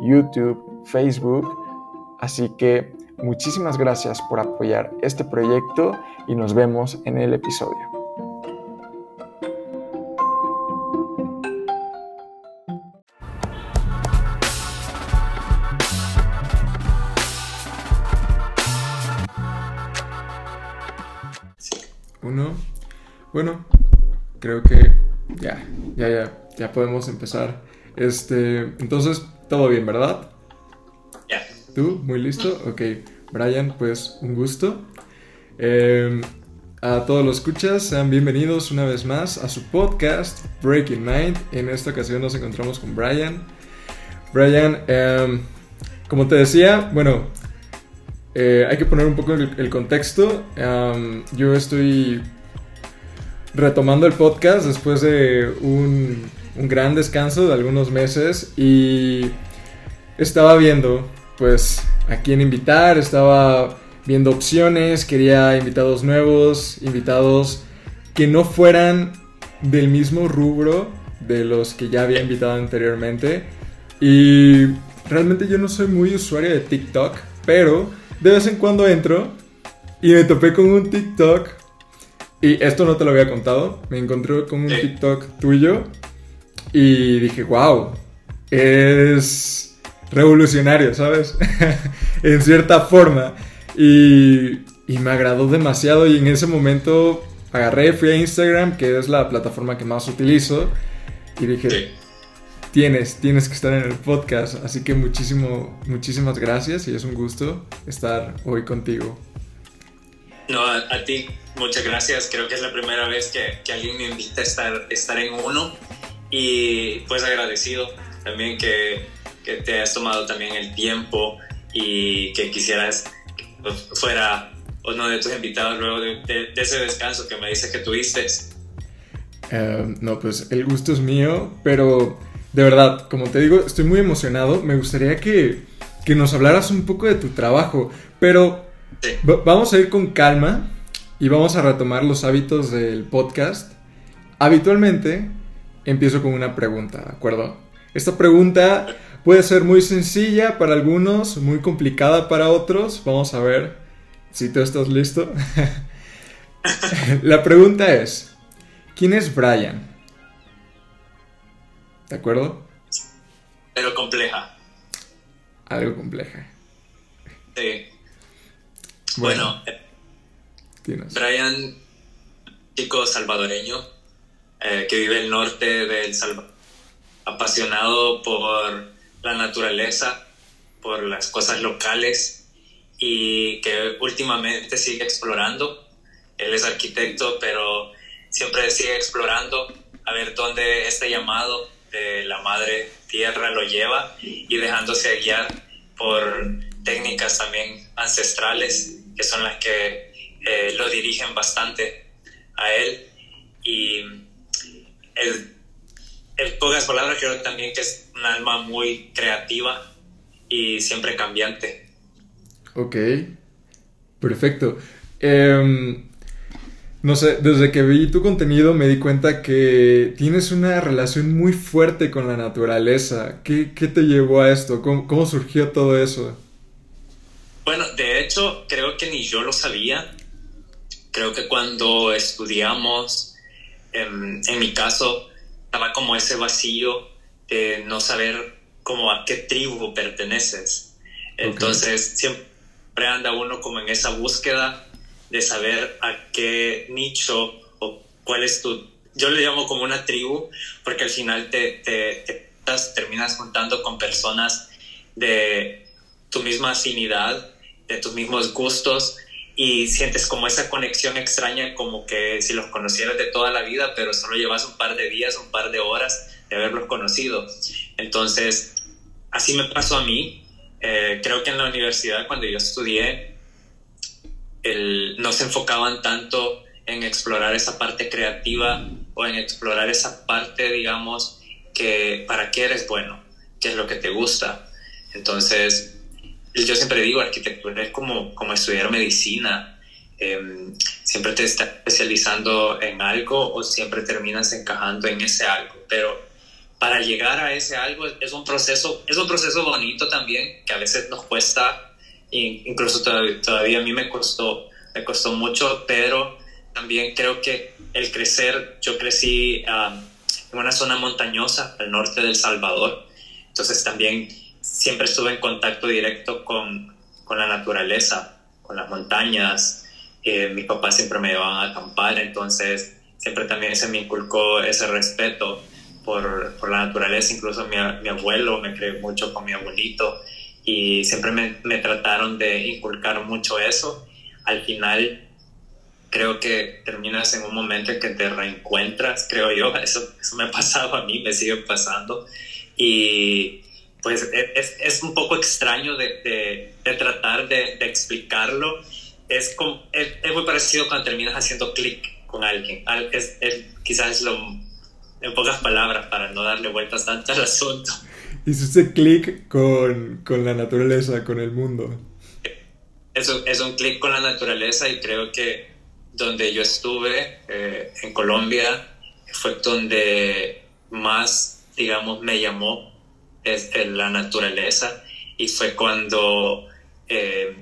YouTube, Facebook. Así que muchísimas gracias por apoyar este proyecto y nos vemos en el episodio. Uno. Bueno, creo que ya, ya, ya, ya podemos empezar. Este, entonces, todo bien, ¿verdad? Ya. ¿Tú? ¿Muy listo? Ok. Brian, pues un gusto. Eh, a todos los escuchas, sean bienvenidos una vez más a su podcast Breaking Mind. En esta ocasión nos encontramos con Brian. Brian, eh, como te decía, bueno, eh, hay que poner un poco el, el contexto. Um, yo estoy retomando el podcast después de un, un, gran descanso de algunos meses y estaba viendo pues a quién invitar, estaba viendo opciones, quería invitados nuevos, invitados que no fueran del mismo rubro de los que ya había invitado anteriormente y realmente yo no soy muy usuario de TikTok, pero de vez en cuando entro y me topé con un TikTok. Y esto no te lo había contado. Me encontré con un TikTok tuyo. Y dije, wow, es revolucionario, ¿sabes? en cierta forma. Y, y, me agradó demasiado. Y en ese momento agarré, fui a Instagram, que es la plataforma que más utilizo. Y dije, sí tienes, tienes que estar en el podcast. Así que muchísimo, muchísimas gracias y es un gusto estar hoy contigo. No, a, a ti muchas gracias. Creo que es la primera vez que, que, alguien me invita a estar, estar en uno y pues agradecido también que, que te hayas tomado también el tiempo y que quisieras que fuera uno de tus invitados luego de, de, de ese descanso que me dices que tuviste. Uh, no, pues el gusto es mío, pero de verdad, como te digo, estoy muy emocionado. Me gustaría que, que nos hablaras un poco de tu trabajo, pero sí. vamos a ir con calma y vamos a retomar los hábitos del podcast. Habitualmente empiezo con una pregunta, ¿de acuerdo? Esta pregunta puede ser muy sencilla para algunos, muy complicada para otros. Vamos a ver si tú estás listo. La pregunta es, ¿quién es Brian? ¿De acuerdo? Pero compleja. Algo compleja. Sí. Bueno, bueno Brian, chico salvadoreño, eh, que vive el norte del Salvador, apasionado por la naturaleza, por las cosas locales y que últimamente sigue explorando. Él es arquitecto, pero siempre sigue explorando a ver dónde este llamado de la madre tierra lo lleva y dejándose guiar por técnicas también ancestrales que son las que eh, lo dirigen bastante a él y el, el pocas palabras creo también que es un alma muy creativa y siempre cambiante ok perfecto eh, no sé, desde que vi tu contenido me di cuenta que tienes una relación muy fuerte con la naturaleza. ¿Qué, qué te llevó a esto? ¿Cómo, ¿Cómo, surgió todo eso? Bueno, de hecho, creo que ni yo lo sabía. Creo que cuando estudiamos, en, en mi caso, estaba como ese vacío de no saber como a qué tribu perteneces. Entonces, okay. siempre anda uno como en esa búsqueda de saber a qué nicho o cuál es tu... Yo le llamo como una tribu, porque al final te, te, te terminas juntando con personas de tu misma afinidad, de tus mismos gustos, y sientes como esa conexión extraña, como que si los conocieras de toda la vida, pero solo llevas un par de días, un par de horas de haberlos conocido. Entonces, así me pasó a mí. Eh, creo que en la universidad, cuando yo estudié, el, no se enfocaban tanto en explorar esa parte creativa o en explorar esa parte, digamos, que para qué eres bueno, qué es lo que te gusta. Entonces, yo siempre digo, arquitectura es como, como estudiar medicina. Em, siempre te estás especializando en algo o siempre terminas encajando en ese algo, pero para llegar a ese algo es un proceso, es un proceso bonito también, que a veces nos cuesta, incluso todavía, todavía a mí me costó, me costó mucho, pero también creo que el crecer, yo crecí um, en una zona montañosa al norte del Salvador, entonces también siempre estuve en contacto directo con, con la naturaleza, con las montañas, eh, mis papás siempre me llevaban a acampar, entonces siempre también se me inculcó ese respeto por, por la naturaleza, incluso mi, mi, abuelo me creó mucho con mi abuelito y siempre me, me trataron de inculcar mucho eso. Al final creo que terminas en un momento en que te reencuentras, creo yo, eso, eso me ha pasado a mí, me sigue pasando. Y pues e, es, es un poco extraño de, de, de tratar de, de, explicarlo. Es, como, es, es, muy parecido cuando terminas haciendo clic con alguien. Es, quizás es lo, en pocas palabras, para no darle vueltas tanto al asunto. Hiciste clic con, con la naturaleza, con el mundo. Eso es un clic con la naturaleza y creo que donde yo estuve, eh, en Colombia, fue donde más, digamos, me llamó es, la naturaleza y fue cuando eh,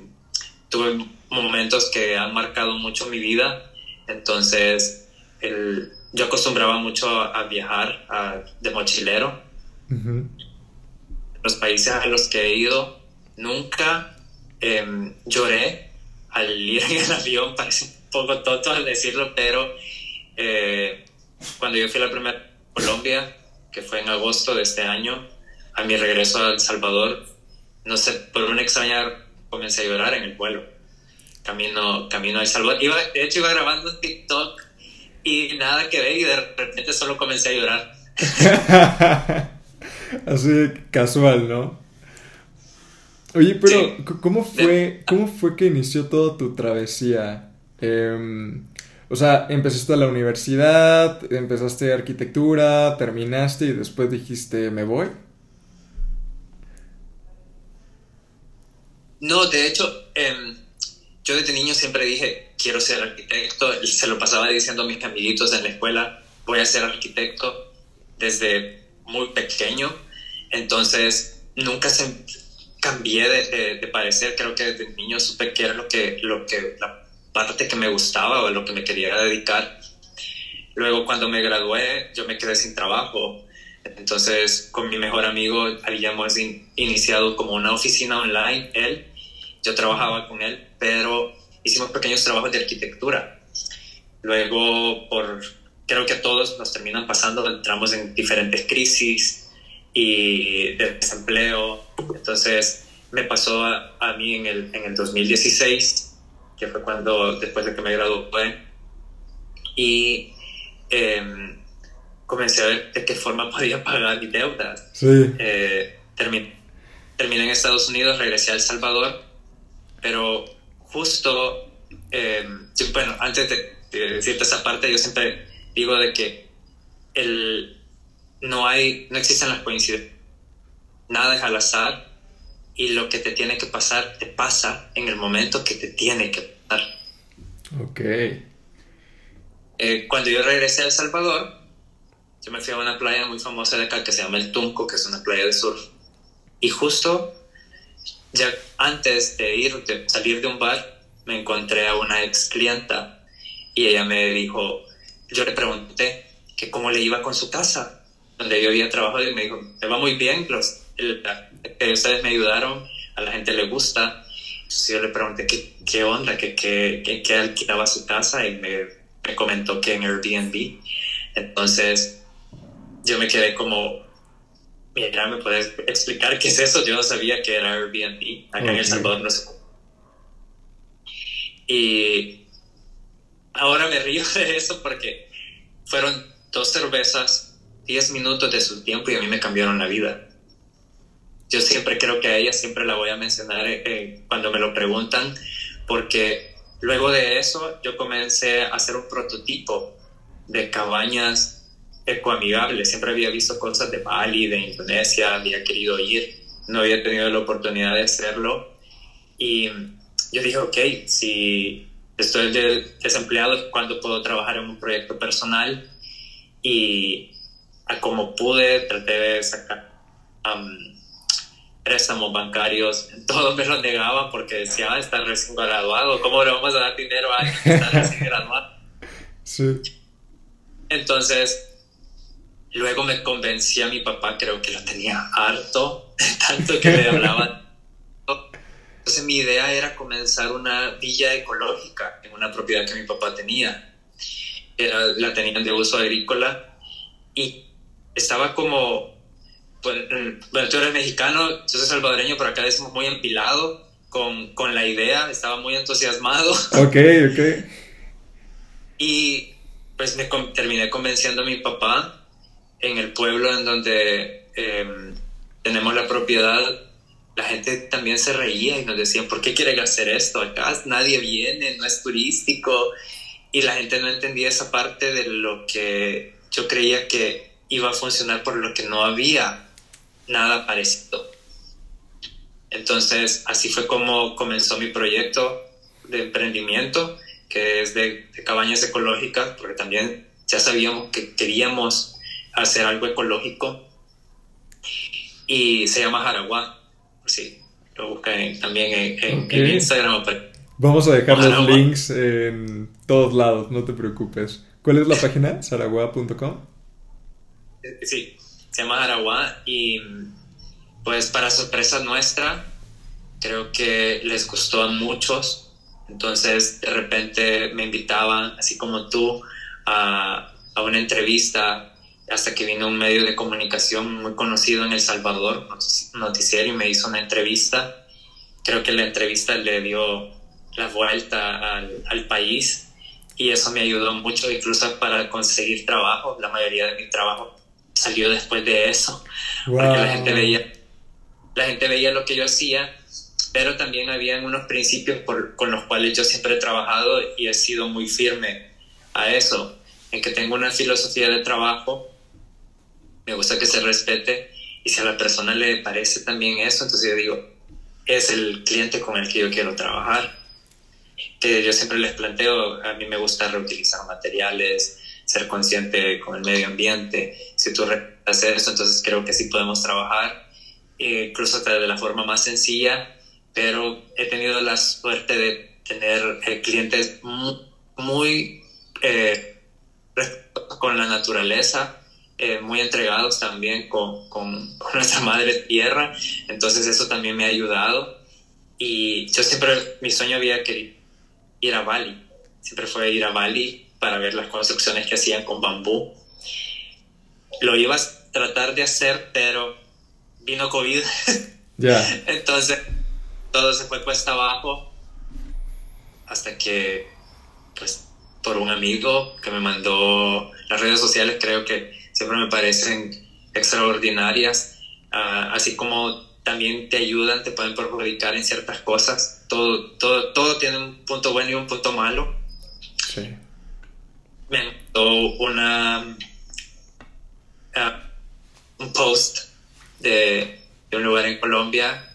tuve momentos que han marcado mucho mi vida. Entonces, el, yo acostumbraba mucho a, viajar de mochilero. Los países a los que he ido, nunca em, lloré al ir en el avión, parece poco tonto al decirlo, pero eh, cuando yo fui a la primera Colombia, que fue en agosto de este año, a mi regreso a El Salvador, no sé, por una extraña comencé a llorar en el vuelo. Camino, camino a El Salvador. Iba, de hecho, iba grabando TikTok y nada que ver y de repente solo comencé a llorar. Así casual, ¿no? Oye, pero ¿cómo fue, ¿cómo fue que inició toda tu travesía? Em, o sea, empezaste a la universidad, empezaste arquitectura, terminaste y después dijiste, me voy. No, de hecho, em, yo desde niño siempre dije, quiero ser arquitecto, se lo pasaba diciendo a mis amiguitos en la escuela, voy a ser arquitecto desde muy pequeño, entonces nunca se cambié de, parecer, creo que desde niño supe que era lo que, lo que, parte que me gustaba o lo que me quería dedicar. Luego cuando me gradué yo me quedé sin trabajo. Entonces con mi mejor amigo habíamos iniciado como una oficina online, él, yo trabajaba con él, pero hicimos pequeños trabajos de arquitectura. Luego por, creo que a todos nos terminan pasando, entramos en diferentes crisis y de desempleo. Entonces me pasó a, a mí en el, en el 2016 que fue cuando, después de que me gradué, y eh, comencé a ver de qué forma podía pagar mi deuda. Sí. Eh, terminé, terminé, en Estados Unidos, regresé a El Salvador, pero justo, eh, bueno, antes de, de, decirte esa parte, yo siempre digo de que el, no hay, no existen las coincidencias, nada es al azar, y lo que te tiene que pasar te pasa en el momento que te tiene que pasar. Ok. Eh, cuando yo regresé a El Salvador, yo me fui a una playa muy famosa de acá que se llama El Tunco, que es una playa de surf. Y justo ya antes de ir, de salir de un bar, me encontré a una ex clienta y ella me dijo, yo le pregunté que cómo le iba con su casa, donde yo había trabajado y me dijo, me va muy bien, los, que ustedes me ayudaron, a la gente le gusta. Entonces yo le pregunté qué, qué onda, qué, qué, qué, alquilaba su casa y me, me, comentó que en Airbnb. Entonces yo me quedé como, mira, ¿me puedes explicar qué es eso? Yo no sabía que era Airbnb. Acá okay. en El Salvador no sé. Y ahora me río de eso porque fueron dos cervezas, 10 minutos de su tiempo y a mí me cambiaron la vida. yo siempre creo que a ella siempre la voy a mencionar eh, cuando me lo preguntan, porque luego de eso yo comencé a hacer un prototipo de cabañas ecoamigables. Siempre había visto cosas de Bali, de Indonesia, había querido ir, no había tenido la oportunidad de hacerlo. Y yo dije, ok, si estoy desempleado, ¿cuándo puedo trabajar en un proyecto personal? Y como pude, traté de sacar préstamos bancarios, todos me lo negaban porque decía, ah, está recién graduado, ¿cómo le vamos a dar dinero a alguien que está recién graduado? Sí. Entonces, luego me convencí a mi papá, creo que lo tenía harto, tanto que le hablaba. Entonces mi idea era comenzar una villa ecológica en una propiedad que mi papá tenía. Era, la tenían de uso agrícola y estaba como pues, bueno, tú eres mexicano, yo soy salvadoreño, pero acá decimos muy empilado con, con la idea, estaba muy entusiasmado. Ok, ok. Y pues me terminé convenciendo a mi papá en el pueblo en donde em, tenemos la propiedad. La gente también se reía y nos decían, ¿por qué quieren hacer esto? Acá nadie viene, no es turístico. Y la gente no entendía esa parte de lo que yo creía que iba a funcionar por lo que no había nada parecido. Entonces, así fue como comenzó mi proyecto de emprendimiento, que es de, cabañas ecológicas, porque también ya sabíamos que queríamos hacer algo ecológico. Y se llama Jaraguá, sí, lo buscan también en, Instagram. Vamos a dejar los links en todos lados, no te preocupes. ¿Cuál es la página? saragua.com. Sí, se llama Araguá y pues para sorpresa nuestra, creo que les gustó a muchos. Entonces de repente me invitaban, así como tú, a, a una entrevista hasta que vino un medio de comunicación muy conocido en El Salvador, noticiero, y me hizo una entrevista. Creo que la entrevista le dio la vuelta al, al, país y eso me ayudó mucho incluso para conseguir trabajo. La mayoría de mi trabajo salió después de eso, porque la gente veía la gente veía lo que yo hacía, pero también había unos principios con los cuales yo siempre he trabajado y he sido muy firme a eso, en que tengo una filosofía de trabajo, me gusta que se respete y si a la persona le parece también eso, entonces yo digo, es el cliente con el que yo quiero trabajar. Que yo siempre les planteo, a mí me gusta reutilizar materiales, ser consciente con el medio ambiente. Si tú haces eso, entonces creo que sí podemos trabajar, eh, incluso de la forma más sencilla, pero he tenido la suerte de tener eh, clientes muy, eh, con la naturaleza, muy entregados también con, con, nuestra madre tierra, entonces eso también me ha ayudado. Y yo siempre, mi sueño había querido ir a Bali, siempre fue ir a Bali para ver las construcciones que hacían con bambú. Lo ibas a tratar de hacer, pero vino COVID. Ya. Entonces, todo se fue cuesta abajo hasta que, pues, por un amigo que me mandó las redes sociales, creo que siempre me parecen extraordinarias, ah, así como también te ayudan, te pueden perjudicar en ciertas cosas. Todo, todo, todo tiene un punto bueno y un punto malo. Sí me mandó una, ah, un post de, un lugar en Colombia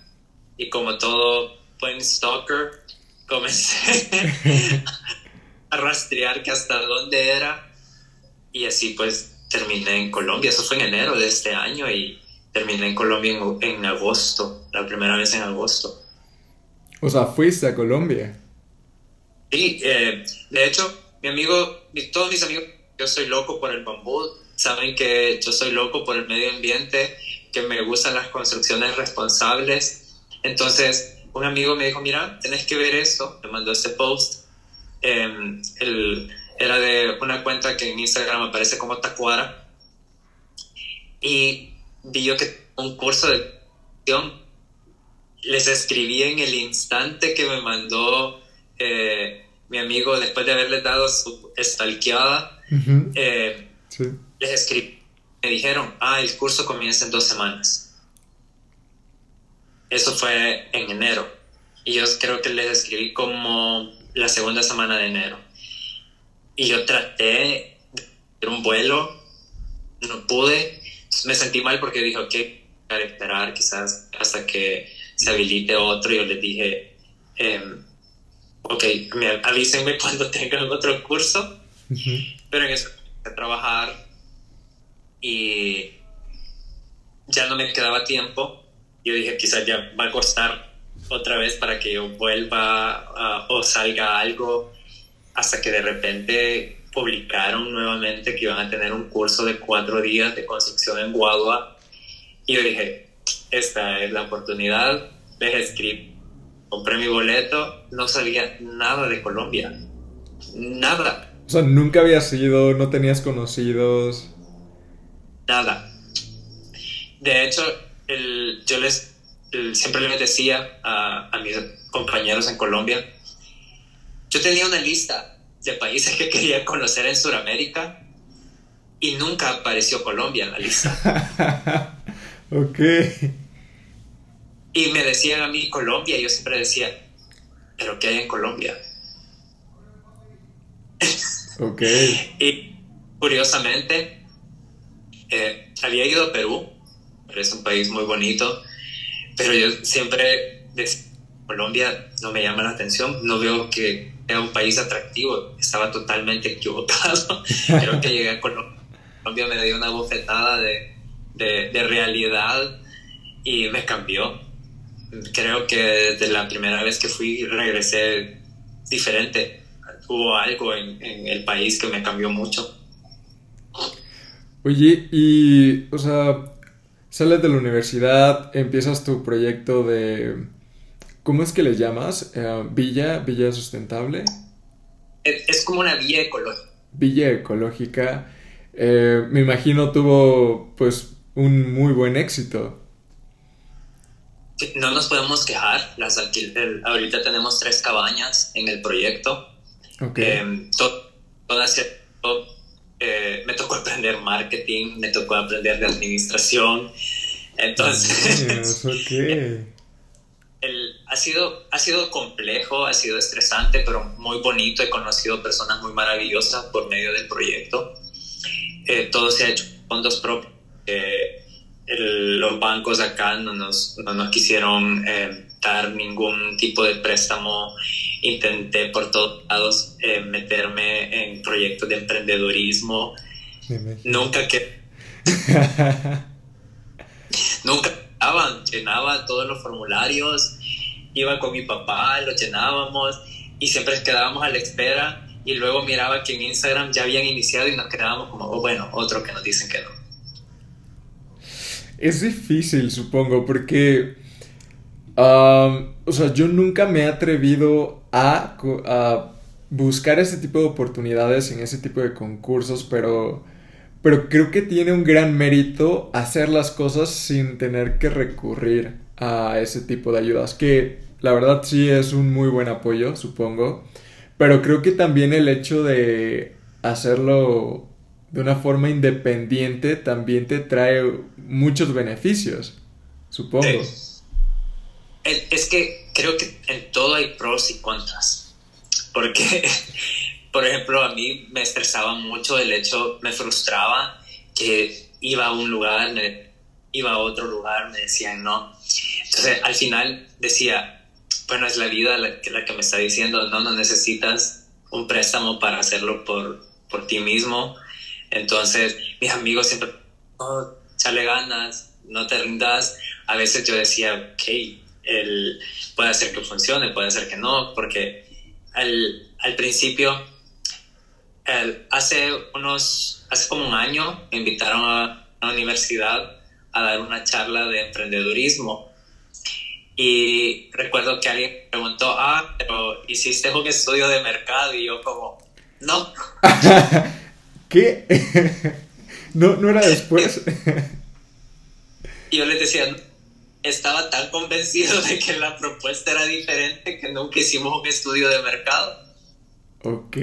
y como todo buen stalker comencé a rastrear que hasta dónde era y así pues terminé en Colombia. Eso fue en enero de este año y terminé en Colombia en, agosto, la primera vez en agosto. O sea, fuiste a Colombia. Sí, eh, de hecho, mi amigo, todos mis amigos, yo soy loco por el bambú, saben que yo soy loco por el medio ambiente, que me gustan las construcciones responsables. Entonces, un amigo me dijo, mira, tenés que ver esto, me mandó ese post. Em, era de una cuenta que en Instagram aparece como Tacuara. Y vi yo que un curso de les escribí en el instante que me mandó eh, mi amigo, después de haberles dado su stalkeada, eh, les escribí, me dijeron, ah, el curso comienza en dos semanas. Eso fue en enero. Y yo creo que les escribí como la segunda semana de enero. Y yo traté de hacer un vuelo, no pude. Me sentí mal porque dije, ok, a esperar quizás hasta que se habilite otro. Y yo les dije, em, ok, avísenme cuando tengan otro curso. Pero en eso a trabajar y ya no me quedaba tiempo. Yo dije, quizás ya va a costar otra vez para que yo vuelva o salga algo, hasta que de repente publicaron nuevamente que iban a tener un curso de cuatro días de construcción en Guadua. Y yo dije, esta es la oportunidad, les escribí, compré mi boleto, no sabía nada de Colombia, nada. O sea, nunca habías ido, no tenías conocidos. Nada. De hecho, el, yo les siempre les decía a, a mis compañeros en Colombia, yo tenía una lista de países que quería conocer en Sudamérica y nunca apareció Colombia en la lista. ok. Y me decían a mí Colombia y yo siempre decía, pero ¿qué hay en Colombia? ok. y curiosamente, eh, había ido a Perú, pero es un país muy bonito, pero yo siempre decía, Colombia no me llama la atención, no veo que sea un país atractivo, estaba totalmente equivocado. Creo que llegué a Colombia, me dio una bofetada de, de, de realidad y me cambió. Creo que desde la primera vez que fui regresé diferente. Hubo algo en, en el país que me cambió mucho. Oye, y, o sea, sales de la universidad, empiezas tu proyecto de, ¿cómo es que le llamas? Eh, Villa, Villa Sustentable. Es, como una villa ecológica. Villa ecológica. Eh, me imagino tuvo, pues, un muy buen éxito. No nos podemos quejar. Las ahorita tenemos tres cabañas en el proyecto. Okay. Eh, todas eh, me tocó aprender marketing, me tocó aprender de administración. Entonces, el, ha, sido, ha sido complejo, ha sido estresante, pero muy bonito. He conocido personas muy maravillosas por medio del proyecto. Eh, todo se ha hecho con fondos propios. Eh, los bancos acá no nos, no nos quisieron dar ningún tipo de préstamo intenté por todos lados eh, meterme en proyectos de emprendedurismo. Nunca que... Nunca llenaba, llenaba todos los formularios, iba con mi papá, los llenábamos y siempre quedábamos a la espera y luego miraba que en Instagram ya habían iniciado y nos quedábamos como, oh, bueno, otro que nos dicen que no. Es difícil, supongo, porque o sea, yo nunca me he atrevido a, buscar ese tipo de oportunidades en ese tipo de concursos, pero, pero creo que tiene un gran mérito hacer las cosas sin tener que recurrir a ese tipo de ayudas, que la verdad sí es un muy buen apoyo, supongo, pero creo que también el hecho de hacerlo de una forma independiente también te trae muchos beneficios, supongo es que creo que en todo hay pros y contras. Porque, por ejemplo, a mí me estresaba mucho el hecho, me frustraba que iba a un lugar, me, iba a otro lugar, me decían no. Entonces, al final decía, bueno, es la vida la la que me está diciendo, no, no necesitas un préstamo para hacerlo por, por ti mismo. Entonces, mis amigos siempre, oh, chale ganas, no te rindas. A veces yo decía, ok, el, puede ser que funcione, puede ser que no, porque al, al principio, hace unos, hace como un año, me invitaron a la universidad a dar una charla de emprendedurismo. Y recuerdo que alguien preguntó, ah, pero hiciste un estudio de mercado y yo como, no. ¿Qué? ¿No, ¿No era después? y yo les decía, estaba tan convencido de que la propuesta era diferente que nunca hicimos un estudio de mercado. Ok.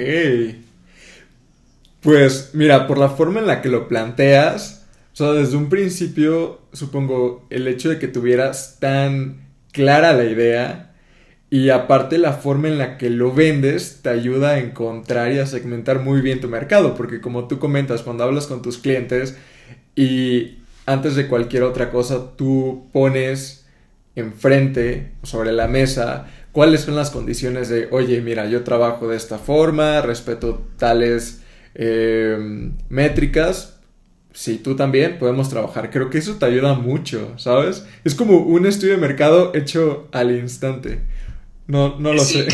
Pues mira, por la forma en la que lo planteas, o sea, desde un principio, supongo, el hecho de que tuvieras tan clara la idea y aparte la forma en la que lo vendes te ayuda a encontrar y a segmentar muy bien tu mercado, porque como tú comentas, cuando hablas con tus clientes y antes de cualquier otra cosa tú pones enfrente, sobre la mesa, cuáles son las condiciones de, oye, mira, yo trabajo de esta forma, respeto tales eh, métricas, si tú también podemos trabajar. Creo que eso te ayuda mucho, ¿sabes? Es como un estudio de mercado hecho al instante. No, no lo sé.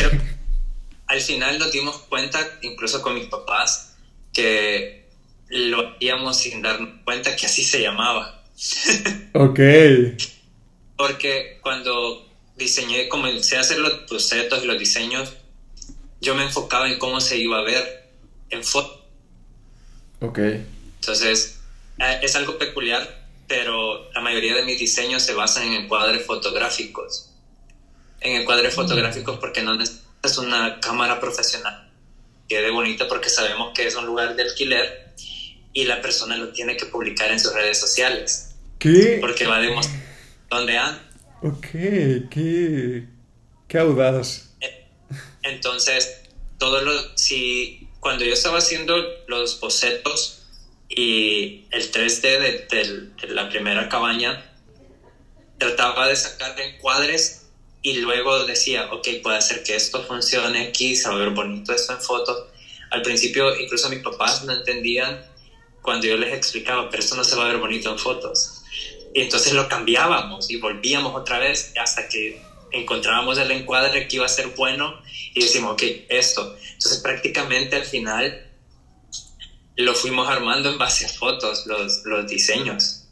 al final nos dimos cuenta, incluso con mis papás, que lo hacíamos sin darnos cuenta que así se llamaba. Ok. Porque cuando diseñé, comencé a hacer los bocetos y los diseños, yo me enfocaba en cómo se iba a ver en foto. Ok. Entonces, eh, es algo peculiar, pero la mayoría de mis diseños se basan en encuadres fotográficos en encuadres fotográficos porque no necesitas una cámara profesional. Quede bonito porque sabemos que es un lugar de alquiler y la persona lo tiene que publicar en sus redes sociales. ¿Qué? Porque va a demostrar dónde anda. Ok, qué, qué audaz. Entonces, todo lo, si cuando yo estaba haciendo los bocetos y el 3D de, de la primera cabaña, trataba de sacar encuadres y luego decía, ok, puede hacer que esto funcione aquí, ver bonito esto en fotos. Al principio incluso mis papás no entendían cuando yo les explicaba, pero esto no se va a ver bonito en fotos. Y entonces lo cambiábamos y volvíamos otra vez hasta que encontrábamos el encuadre que iba a ser bueno y decimos, ok, esto. Entonces prácticamente al final lo fuimos armando en base a fotos, los, los diseños.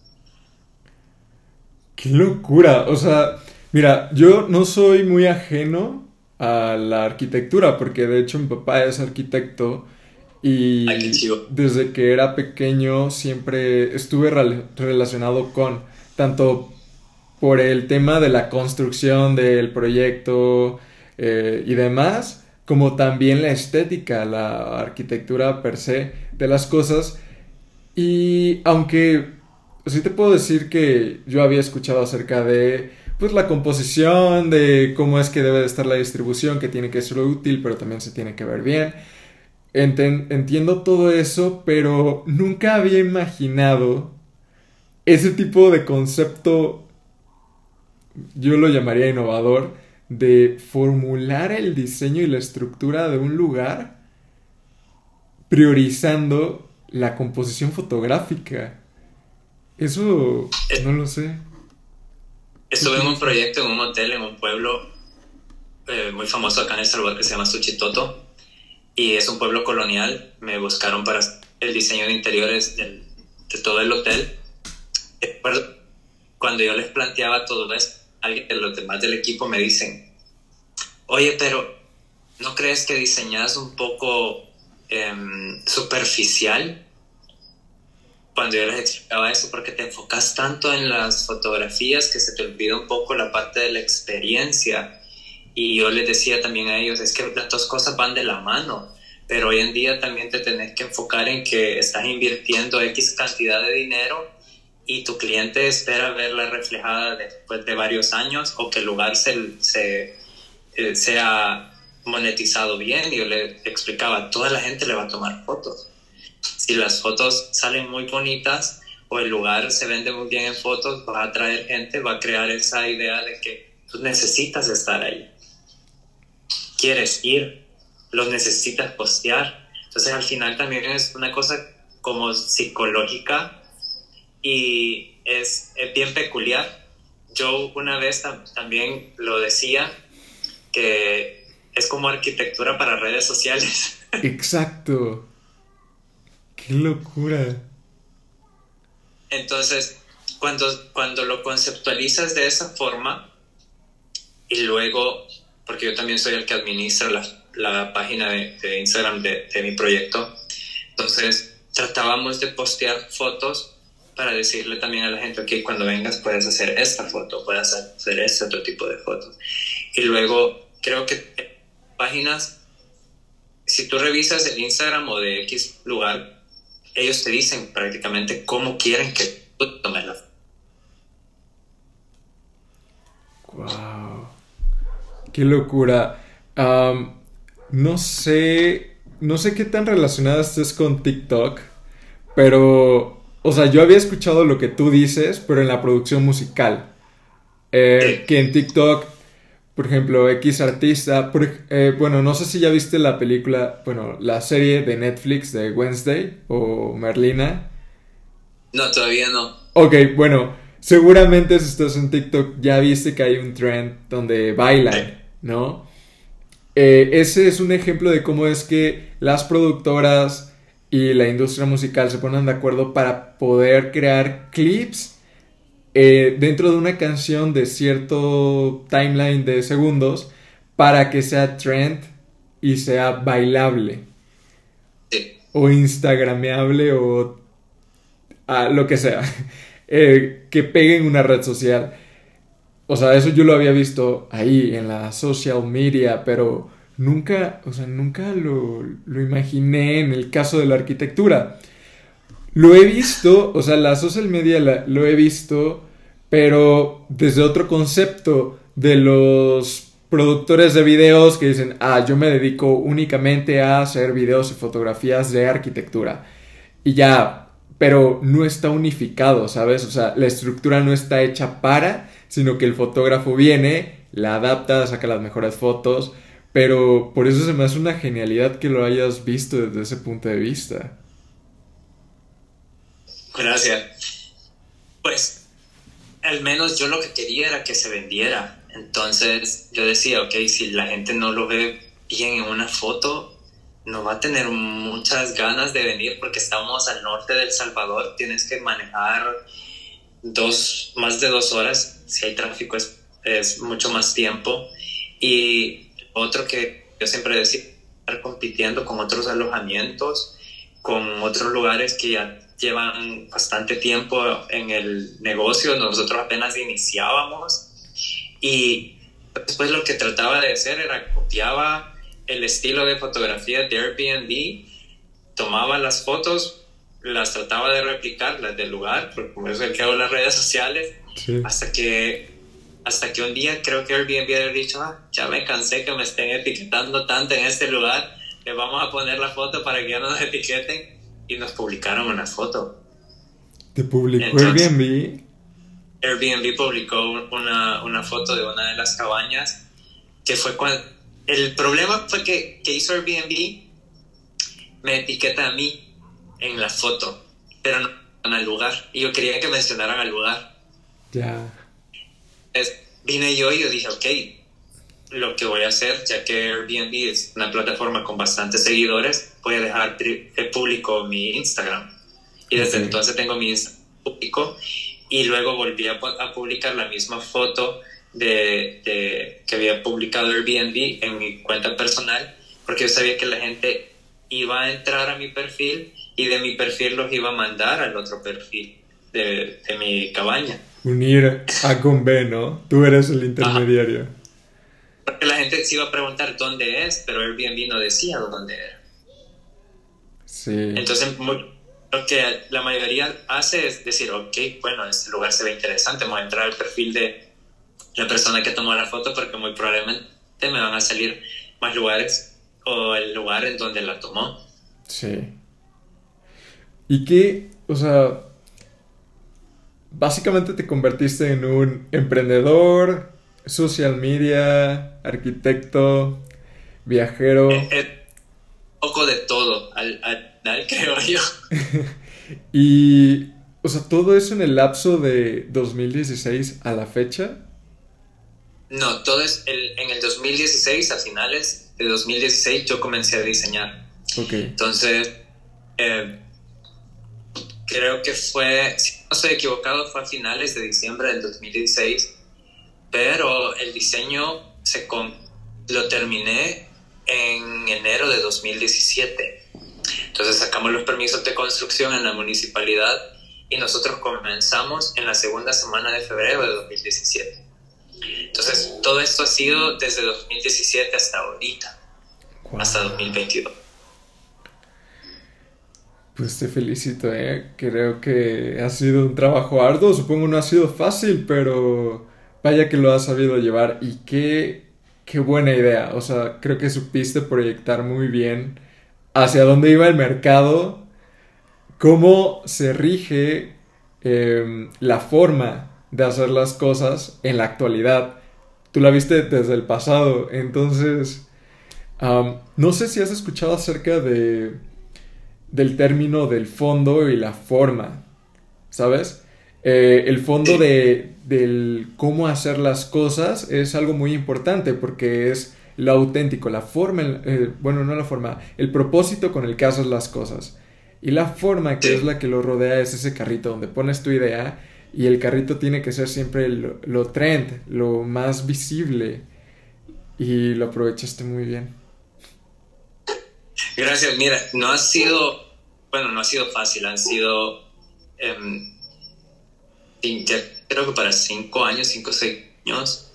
¡Qué locura! O sea, Mira, yo no soy muy ajeno a la arquitectura, porque de hecho mi papá es arquitecto y desde que era pequeño siempre estuve relacionado con tanto por el tema de la construcción del proyecto eh, y demás, como también la estética, la arquitectura per se de las cosas. Y aunque sí te puedo decir que yo había escuchado acerca de pues la composición, de cómo es que debe de estar la distribución, que tiene que ser útil, pero también se tiene que ver bien. entiendo todo eso, pero nunca había imaginado ese tipo de concepto, yo lo llamaría innovador, de formular el diseño y la estructura de un lugar priorizando la composición fotográfica. Eso no lo sé. Estuve en un proyecto en un hotel en un pueblo eh, muy famoso acá en El Salvador que se llama Suchitoto y es un pueblo colonial. Me buscaron para el diseño de interiores de todo el hotel. Cuando yo les planteaba todo esto, alguien de los demás del equipo me dicen, oye, pero ¿no crees que diseñas un poco em, superficial? cuando yo les explicaba eso, porque te enfocas tanto en las fotografías que se te olvida un poco la parte de la experiencia. Y yo les decía también a ellos, es que las dos cosas van de la mano, pero hoy en día también te tenés que enfocar en que estás invirtiendo X cantidad de dinero y tu cliente espera verla reflejada después de varios años o que el lugar se, se eh, sea monetizado bien. Yo le explicaba, toda la gente le va a tomar fotos si las fotos salen muy bonitas o el lugar se vende muy bien en fotos, va a atraer gente, va a crear esa idea de que tú necesitas estar ahí. Quieres ir, los necesitas postear. Entonces al final también es una cosa como psicológica y es, bien peculiar. Yo una vez también lo decía que es como arquitectura para redes sociales. Exacto. ¡Qué locura! Entonces, cuando, cuando lo conceptualizas de esa forma, y luego, porque yo también soy el que administra la, la página de, de Instagram de, de, mi proyecto, entonces tratábamos de postear fotos para decirle también a la gente, ok, cuando vengas puedes hacer esta foto, puedes hacer este otro tipo de fotos. Y luego, creo que páginas, si tú revisas el Instagram o de X lugar, ellos te dicen prácticamente cómo quieren que tú tomes la Wow. Qué locura. no sé, no sé qué tan relacionada estés con TikTok, pero, o sea, yo había escuchado lo que tú dices, pero en la producción musical. Eh, que en TikTok, por ejemplo, X artista, eh, bueno, no sé si ya viste la película, bueno, la serie de Netflix de Wednesday o Merlina. No, todavía no. Ok, bueno, seguramente si estás en TikTok ya viste que hay un trend donde bailan, ¿no? Eh, ese es un ejemplo de cómo es que las productoras y la industria musical se ponen de acuerdo para poder crear clips eh, dentro de una canción de cierto timeline de segundos para que sea trend y sea bailable. O instagrameable o lo que sea. Eh, que pegue en una red social. O sea, eso yo lo había visto ahí en la social media, pero nunca, o sea, nunca lo, lo imaginé en el caso de la arquitectura. Lo he visto, o sea, la social media lo he visto, pero desde otro concepto de los productores de videos que dicen, ah, yo me dedico únicamente a hacer videos y fotografías de arquitectura. Y ya, pero no está unificado, ¿sabes? O sea, la estructura no está hecha para, sino que el fotógrafo viene, la adapta, saca las mejores fotos, pero por eso se me hace una genialidad que lo hayas visto desde ese punto de vista. Gracias. Pues al menos yo lo que quería era que se vendiera. Entonces yo decía, ok, si la gente no lo ve bien en una foto, no va a tener muchas ganas de venir porque estamos al norte del Salvador, tienes que manejar dos, más de dos horas, si hay tráfico es, es mucho más tiempo. Y otro que yo siempre decía, estar compitiendo con otros alojamientos, con otros lugares que ya llevan bastante tiempo en el negocio, nosotros apenas iniciábamos y después lo que trataba de hacer era copiaba el estilo de fotografía de Airbnb, tomaba las fotos, las trataba de replicar, las del lugar, porque como es el que hago las redes sociales, hasta que hasta que un día creo que Airbnb había dicho, ah, ya me cansé que me estén etiquetando tanto en este lugar, le vamos a poner la foto para que ya no nos etiqueten y nos publicaron una foto. ¿Te publicó Airbnb? Airbnb publicó una, una, foto de una de las cabañas que fue cuando... El problema fue que, que hizo Airbnb me etiqueta a mí en la foto, pero no en el lugar. Y yo quería que mencionaran al lugar. Ya. Vine yo y yo dije, ok, lo que voy a hacer, ya que Airbnb es una plataforma con bastantes seguidores, voy a dejar público mi Instagram. Y desde entonces tengo mi Instagram público y luego volví a, publicar la misma foto de, que había publicado Airbnb en mi cuenta personal porque yo sabía que la gente iba a entrar a mi perfil y de mi perfil los iba a mandar al otro perfil de, mi cabaña. Unir A con B, ¿no? Tú eres el intermediario. Porque la gente se iba a preguntar dónde es, pero Airbnb no decía dónde era. Sí. Entonces, lo que la mayoría hace es decir, ok, bueno, este lugar se ve interesante, voy a entrar al perfil de la persona que tomó la foto porque muy probablemente me van a salir más lugares o el lugar en donde la tomó. Sí. ¿Y qué, o sea, básicamente te convertiste en un emprendedor, social media, arquitecto, viajero? Eh, eh, poco de todo, al, al, creo yo. y, o sea, todo eso en el lapso de 2016 a la fecha. No, todo es en el 2016, a finales de 2016, yo comencé a diseñar. Ok. Entonces, eh, creo que fue, si no estoy equivocado, fue a finales de diciembre del 2016, pero el diseño se lo terminé en enero de 2017. Entonces sacamos los permisos de construcción en la municipalidad y nosotros comenzamos en la segunda semana de febrero de 2017. Entonces todo esto ha sido desde 2017 hasta ahorita, hasta 2022. Pues te felicito, ¿eh? creo que ha sido un trabajo arduo, supongo no ha sido fácil, pero vaya que lo has sabido llevar y qué qué buena idea. O sea, creo que supiste proyectar muy bien hacia dónde iba el mercado, cómo se rige em, la forma de hacer las cosas en la actualidad. Tú la viste desde el pasado, entonces no sé si has escuchado acerca de del término del fondo y la forma, ¿sabes? Eh, el fondo de del cómo hacer las cosas es algo muy importante porque es lo auténtico, la forma, eh, bueno, no la forma, el propósito con el que haces las cosas. Y la forma que es la que lo rodea es ese carrito donde pones tu idea y el carrito tiene que ser siempre lo, trend, lo más visible. Y lo aprovechaste muy bien. Gracias, mira, no ha sido, bueno, no ha sido fácil, han sido, em, creo que para cinco años, cinco o seis años,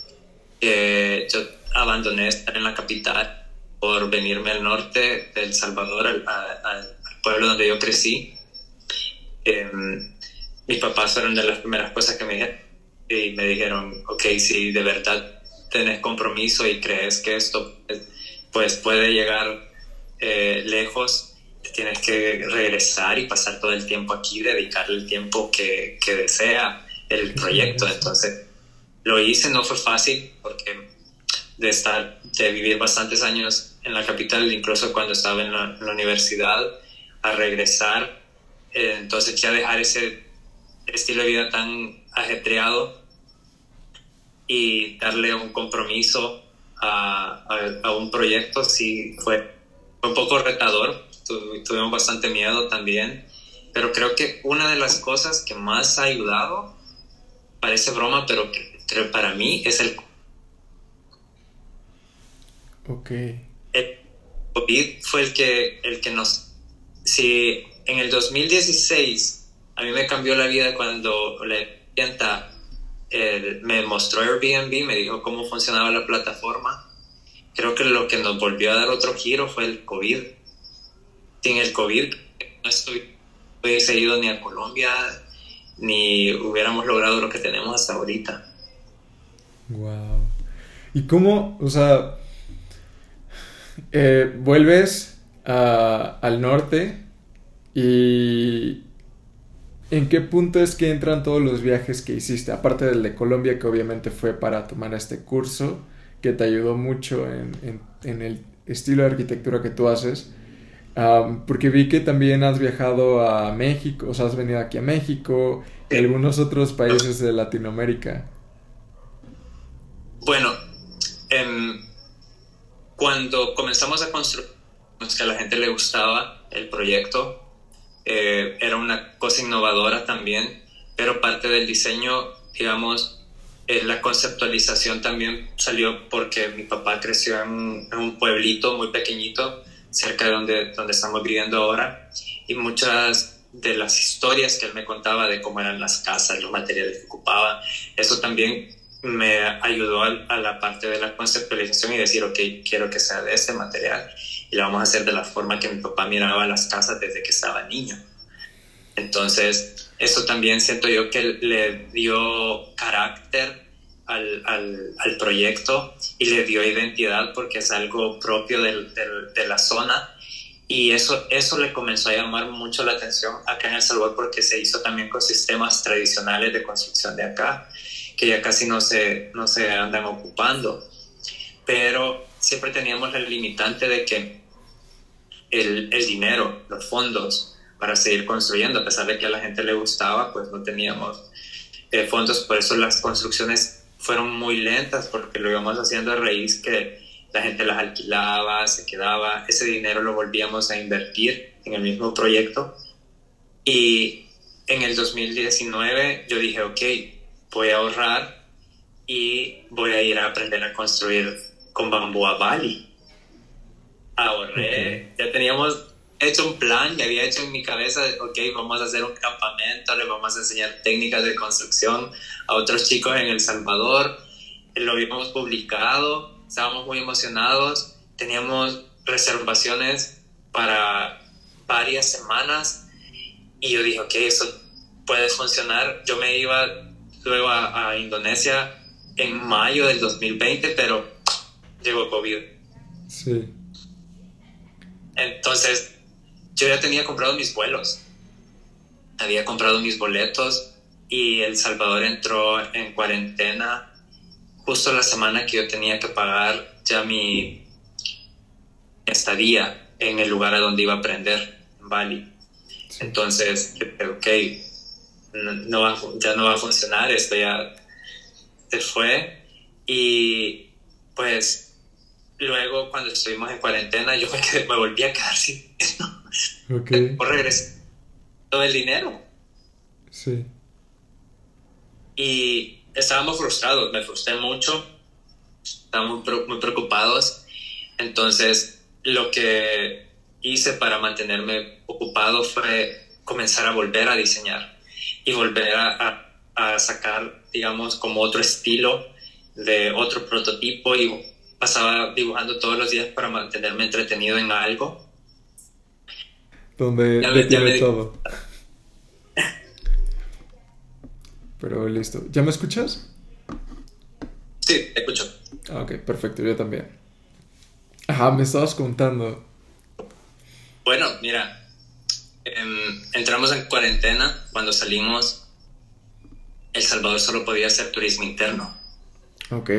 eh, yo abandoné estar en la capital por venirme al norte de El Salvador, al, pueblo donde yo crecí. Em, mis papás fueron de las primeras cosas que me dijeron y me dijeron, ok, si de verdad tenés compromiso y crees que esto pues puede llegar eh, lejos, tienes que regresar y pasar todo el tiempo aquí, dedicarle el tiempo que, que desea el proyecto. Entonces, lo hice, no fue fácil porque de estar, de vivir bastantes años en la capital, incluso cuando estaba en la, universidad, a regresar, eh, entonces ya dejar ese estilo de vida tan ajetreado y darle un compromiso a, a, un proyecto sí fue, un poco retador, tuvimos bastante miedo también, pero creo que una de las cosas que más ha ayudado, parece broma, pero creo para mí es el Ok. El COVID fue el que, el que nos... Si en el 2016 a mí me cambió la vida cuando la clienta me mostró Airbnb, me dijo cómo funcionaba la plataforma, creo que lo que nos volvió a dar otro giro fue el COVID. Sin el COVID no hubiese ido ni a Colombia, ni hubiéramos logrado lo que tenemos hasta ahorita. Wow. ¿Y cómo, o sea, eh, vuelves al norte y ¿en qué punto es que entran todos los viajes que hiciste? Aparte del de Colombia, que obviamente fue para tomar este curso, que te ayudó mucho en, el estilo de arquitectura que tú haces. porque vi que también has viajado a México, o sea, has venido aquí a México y algunos otros países de Latinoamérica. Bueno, em, cuando comenzamos a construir, que a la gente le gustaba el proyecto, eh, era una cosa innovadora también, pero parte del diseño, digamos, eh, la conceptualización también salió porque mi papá creció en un, pueblito muy pequeñito, cerca de donde, donde estamos viviendo ahora, y muchas de las historias que él me contaba de cómo eran las casas, los materiales que ocupaba, eso también me ayudó a, la parte de la conceptualización y decir, ok, quiero que sea de este material y la vamos a hacer de la forma que mi papá miraba las casas desde que estaba niño. Entonces, eso también siento yo que le dio carácter al, al, proyecto y le dio identidad porque es algo propio de la zona y eso, eso le comenzó a llamar mucho la atención acá en El Salvador porque se hizo también con sistemas tradicionales de construcción de acá que ya casi no se, no se andan ocupando. Pero siempre teníamos el limitante de que el, el dinero, los fondos para seguir construyendo, a pesar de que a la gente le gustaba, pues no teníamos eh, fondos, por eso las construcciones fueron muy lentas, porque lo íbamos haciendo a raíz que la gente las alquilaba, se quedaba, ese dinero lo volvíamos a invertir en el mismo proyecto. Y en el 2019 yo dije, ok, voy a ahorrar y voy a ir a aprender a construir con bambú a Bali. Ahorré, ya teníamos hecho un plan, ya había hecho en mi cabeza, ok, vamos a hacer un campamento, le vamos a enseñar técnicas de construcción a otros chicos en El Salvador, lo habíamos publicado, estábamos muy emocionados, teníamos reservaciones para varias semanas y yo dije, ok, eso puede funcionar. Yo me iba luego a, Indonesia en mayo del 2020, pero llegó COVID. Sí. Entonces, yo ya tenía comprado mis vuelos. Había comprado mis boletos y El Salvador entró en cuarentena justo la semana que yo tenía que pagar ya mi estadía en el lugar a donde iba a aprender, en Bali. Entonces, ok, no, ya no va a funcionar, esto ya se fue. Y pues luego cuando estuvimos en cuarentena, yo me, me volví a quedar sin Okay. Por regresar todo el dinero. Sí. Y estábamos frustrados, me frustré mucho, estábamos muy preocupados. Entonces, lo que hice para mantenerme ocupado fue comenzar a volver a diseñar y volver a, a, sacar, digamos, como otro estilo de otro prototipo y pasaba dibujando todos los días para mantenerme entretenido en algo. Donde detiene todo. Pero listo. ¿Ya me escuchas? Sí, te escucho. Ah, ok, perfecto, yo también. Ajá, me estabas contando. Bueno, mira, em, entramos en cuarentena. Cuando salimos, El Salvador solo podía hacer turismo interno. Ok.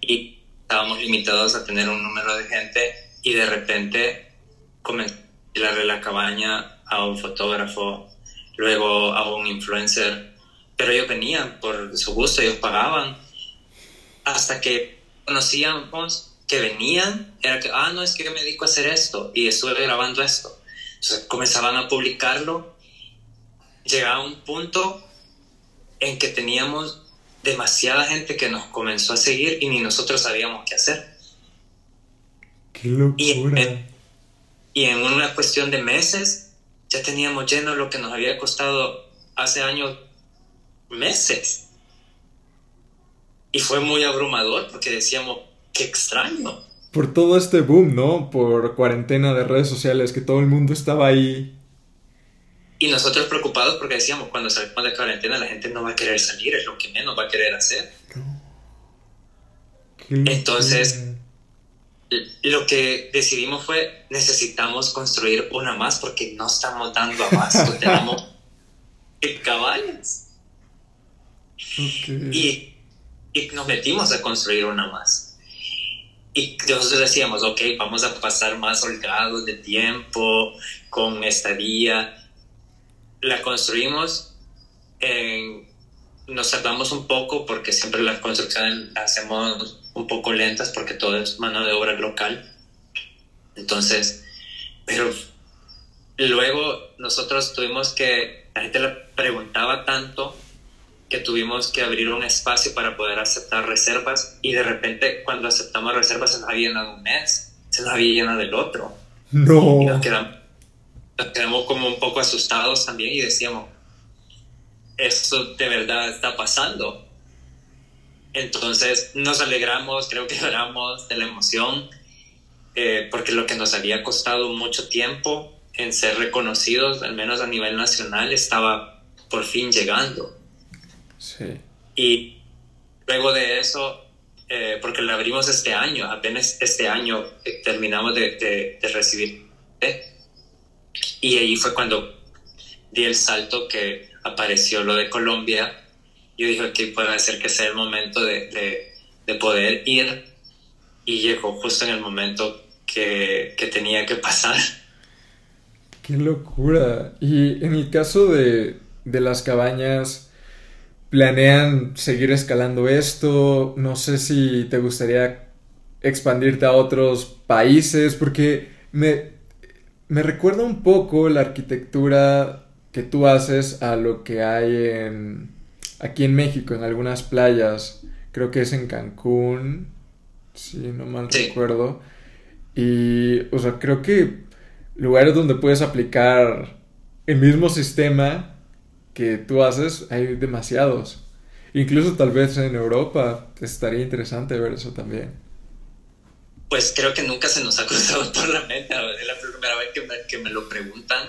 Y estábamos limitados a tener un número de gente y de repente comenzó darle la cabaña a un fotógrafo, luego a un influencer, pero ellos venían por su gusto, ellos pagaban, hasta que conocíamos que venían, era que, ah, no, es que yo me dedico a hacer esto y estuve grabando esto. Entonces comenzaban a publicarlo, llegaba un punto en que teníamos demasiada gente que nos comenzó a seguir y ni nosotros sabíamos qué hacer. ¡Qué locura! Y y en una cuestión de meses ya teníamos lleno lo que nos había costado hace años meses. Y fue muy abrumador porque decíamos, qué extraño. Por todo este boom, ¿no? Por cuarentena de redes sociales, que todo el mundo estaba ahí. Y nosotros preocupados porque decíamos, cuando salimos de cuarentena la gente no va a querer salir, es lo que menos va a querer hacer. Entonces, lo que decidimos fue, necesitamos construir una más porque no estamos dando abasto, tenemos caballos. Y, y nos metimos a construir una más. Y nosotros decíamos, ok, vamos a pasar más holgados de tiempo con estadía. La construimos, nos tardamos un poco porque siempre las construcciones las hacemos un poco lentas porque todo es mano de obra local. Entonces, pero luego nosotros tuvimos que, la gente le preguntaba tanto que tuvimos que abrir un espacio para poder aceptar reservas y de repente cuando aceptamos reservas se nos había llenado un mes, se nos había llenado el otro. No. Y nos quedamos, nos quedamos como un poco asustados también y decíamos, esto de verdad está pasando. Entonces nos alegramos, creo que lloramos de la emoción, eh, porque lo que nos había costado mucho tiempo en ser reconocidos, al menos a nivel nacional, estaba por fin llegando. Sí. Y luego de eso, eh, porque lo abrimos este año, apenas este año eh, terminamos de, de, de recibir. Y ahí fue cuando di el salto que apareció lo de Colombia yo dije que puede ser que sea el momento de, de, de, poder ir y llegó justo en el momento que, que, tenía que pasar. ¡Qué locura! Y en el caso de, de las cabañas, ¿planean seguir escalando esto? No sé si te gustaría expandirte a otros países, porque me, me recuerda un poco la arquitectura que tú haces a lo que hay en aquí en México, en algunas playas, creo que es en Cancún, si no mal recuerdo. Y, o sea, creo que lugares donde puedes aplicar el mismo sistema que tú haces, hay demasiados. Incluso tal vez en Europa estaría interesante ver eso también. Pues creo que nunca se nos ha cruzado por la mente, es la primera vez que me, que me lo preguntan,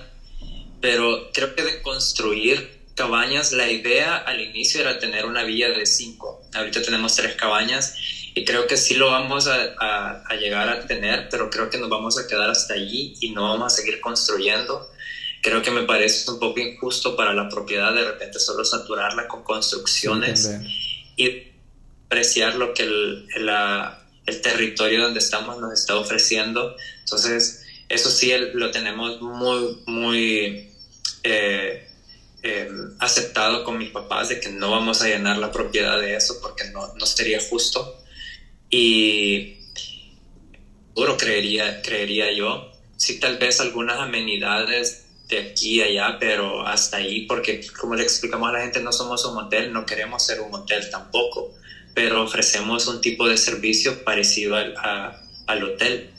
pero creo que de construir cabañas, la idea al inicio era tener una villa de cinco. Ahorita tenemos tres cabañas Y creo que sí lo vamos a, a, llegar a tener, pero creo que nos vamos a quedar hasta allí y no vamos a seguir construyendo. Creo que me parece un poco injusto para la propiedad de repente solo saturarla con construcciones y apreciar lo que el, el territorio donde estamos nos está ofreciendo. Entonces, eso sí lo tenemos muy, muy eh, eh, aceptado con mis papás de que no vamos a llenar la propiedad de eso porque no, no sería justo. Y duro creería, creería yo. Sí, tal vez algunas amenidades de aquí y allá, pero hasta ahí, porque como le explicamos a la gente, no somos un hotel, no queremos ser un hotel tampoco pero ofrecemos un tipo de servicio parecido al, al hotel.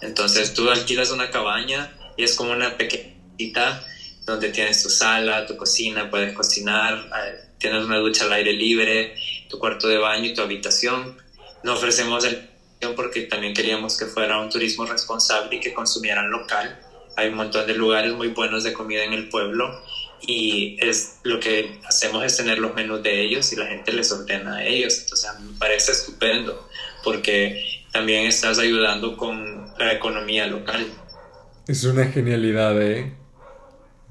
Entonces tú alquilas una cabaña y es como una pequeñita donde tienes tu sala, tu cocina, puedes cocinar, eh, tienes una ducha al aire libre, tu cuarto de baño y tu habitación. No ofrecemos el porque también queríamos que fuera un turismo responsable y que consumieran local. Hay un montón de lugares muy buenos de comida en el pueblo y es lo que hacemos es tener los menús de ellos y la gente les ordena a ellos. Entonces a mí me parece estupendo porque también estás ayudando con la economía local. Es una genialidad, ¿eh?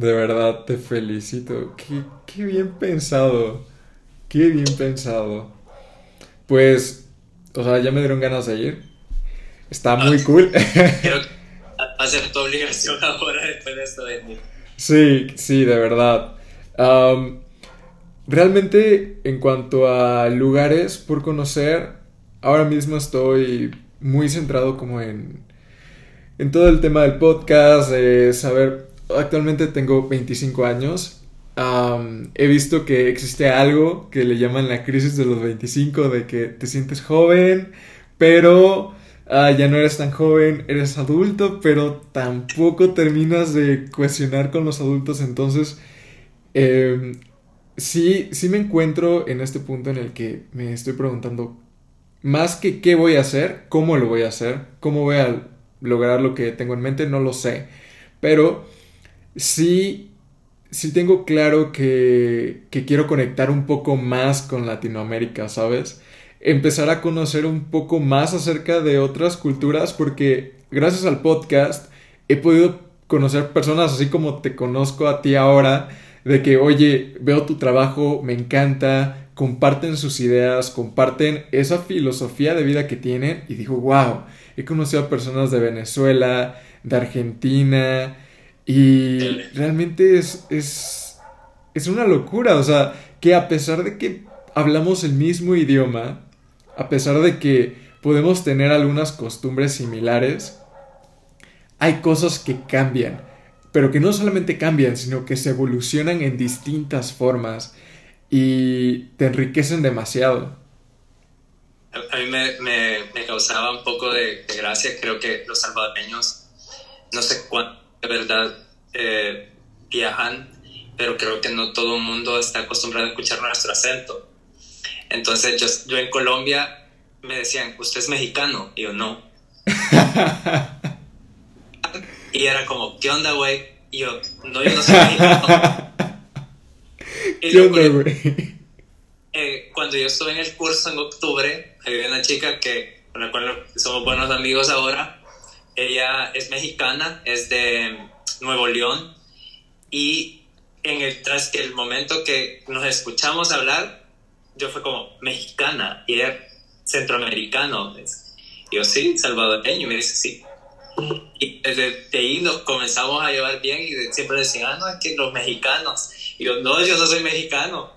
De verdad te felicito. Qué, qué bien pensado. Qué bien pensado. Pues, o sea, ya me dieron ganas de ir. Está muy ah, cool. Creo que va a ser tu obligación ahora después de esto de Sí, sí, de verdad. realmente, en cuanto a lugares por conocer, ahora mismo estoy muy centrado como en, en todo el tema del podcast, de saber, actualmente tengo 25 años. he visto que existe algo que le llaman la crisis de los 25, de que te sientes joven, pero ah, ya no eres tan joven, eres adulto, pero tampoco terminas de cuestionar con los adultos. Entonces, em, sí, sí me encuentro en este punto en el que me estoy preguntando, más que qué voy a hacer, cómo lo voy a hacer, cómo voy a lograr lo que tengo en mente, no lo sé. Pero sí, sí tengo claro que, que quiero conectar un poco más con Latinoamérica, ¿sabes? empezar a conocer un poco más acerca de otras culturas porque gracias al podcast he podido conocer personas así como te conozco a ti ahora, de que, oye, veo tu trabajo, me encanta, comparten sus ideas, comparten esa filosofía de vida que tienen y digo, wow, he conocido a personas de Venezuela, de Argentina y realmente es, es, es una locura, o sea, que a pesar de que hablamos el mismo idioma, a pesar de que podemos tener algunas costumbres similares, hay cosas que cambian, pero que no solamente cambian, sino que se evolucionan en distintas formas y te enriquecen demasiado. A mí me, causaba un poco de, gracia, creo que los salvadoreños, no sé cuánto de verdad eh, viajan, pero creo que no todo el mundo está acostumbrado a escuchar nuestro acento. Entonces yo, yo en Colombia me decían, ¿usted es mexicano? Y yo no. y era como, ¿qué onda, güey? Y yo, no, yo no soy mexicano. ¿Qué onda, güey? Eh, cuando yo estuve en el curso en octubre, había una chica que, con la cual somos buenos amigos ahora. Ella es mexicana, es de Nuevo León. Y en el, tras que el momento que nos escuchamos hablar, yo fue como mexicana y era centroamericano. Y yo, sí, salvadoreño. Y me dice, sí. Y desde ahí nos comenzamos a llevar bien y siempre decían, ah, no, es que los mexicanos. Y yo, no, yo no soy mexicano.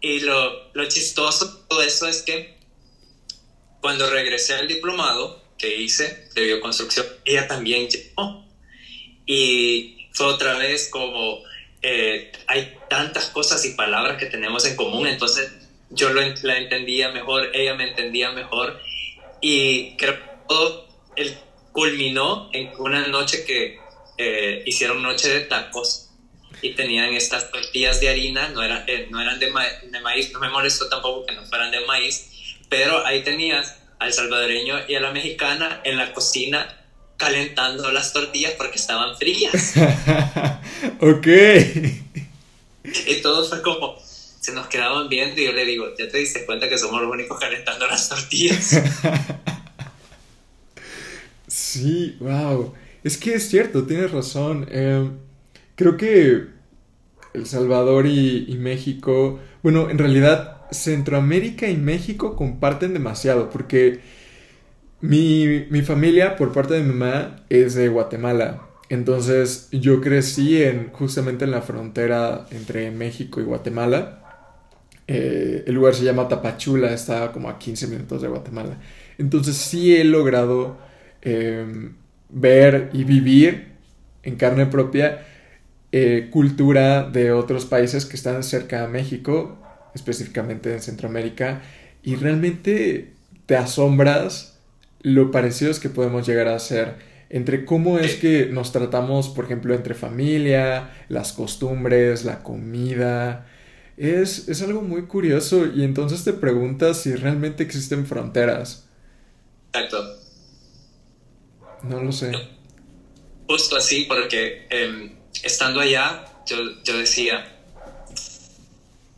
Y lo, lo chistoso de todo eso es que cuando regresé al diplomado que hice de bioconstrucción, ella también llegó. Y fue otra vez como, eh, hay tantas cosas y palabras que tenemos en común, entonces yo lo, la entendía mejor, ella me entendía mejor y creo que todo el, culminó en una noche que eh, hicieron noche de tacos y tenían estas tortillas de harina, no, era, eh, no eran de, de, maíz, no me molestó tampoco que no fueran de maíz, pero ahí tenías al salvadoreño y a la mexicana en la cocina calentando las tortillas porque estaban frías. ok. Y todo fue como, se nos quedaban viendo y yo le digo, ya te diste cuenta que somos los únicos calentando las tortillas. sí, wow. Es que es cierto, tienes razón. Em, creo que El Salvador y, México, bueno, en realidad Centroamérica y México comparten demasiado, porque mi, mi familia, por parte de mi mamá, es de Guatemala. Entonces yo crecí en, justamente en la frontera entre México y Guatemala. Eh, el lugar se llama Tapachula, está como a 15 minutos de Guatemala. Entonces sí he logrado em, ver y vivir en carne propia eh, cultura de otros países que están cerca de México, específicamente en Centroamérica, y realmente te asombras lo parecidos que podemos llegar a ser entre cómo es que nos tratamos, por ejemplo, entre familia, las costumbres, la comida. Es, es algo muy curioso y entonces te preguntas si realmente existen fronteras. Exacto. No lo sé. Justo así, porque em, estando allá, yo, yo decía,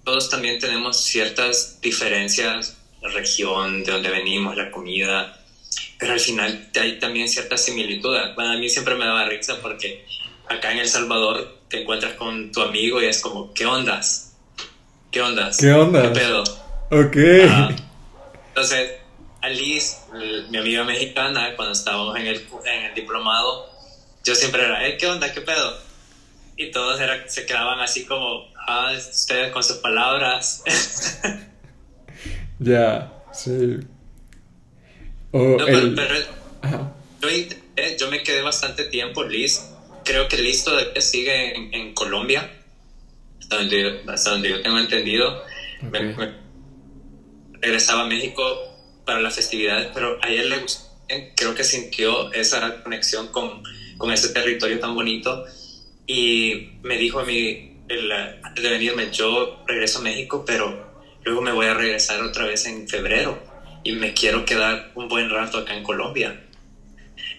todos también tenemos ciertas diferencias, la región, de donde venimos, la comida, pero al final hay también cierta similitud. Bueno, a mí siempre me daba risa porque acá en El Salvador te encuentras con tu amigo y es como, ¿qué ondas? ¿Qué ondas? ¿Qué ondas? ¿Qué pedo? Ok. entonces, Alice, mi amiga mexicana, cuando estábamos en el, en el diplomado, yo siempre era, ¿eh, ¿qué onda? ¿Qué pedo? Y todos era, se quedaban así como, ah, ustedes con sus palabras. Ya, sí yo, me quedé bastante tiempo, Liz. Creo que Liz todavía sigue en, Colombia, hasta donde, yo tengo entendido. regresaba a México para las festividades, pero a él le gustó, creo que sintió esa conexión con, con ese territorio tan bonito y me dijo a mí, antes de venirme, yo regreso a México, pero luego me voy a regresar otra vez en febrero y me quiero quedar un buen rato acá en Colombia.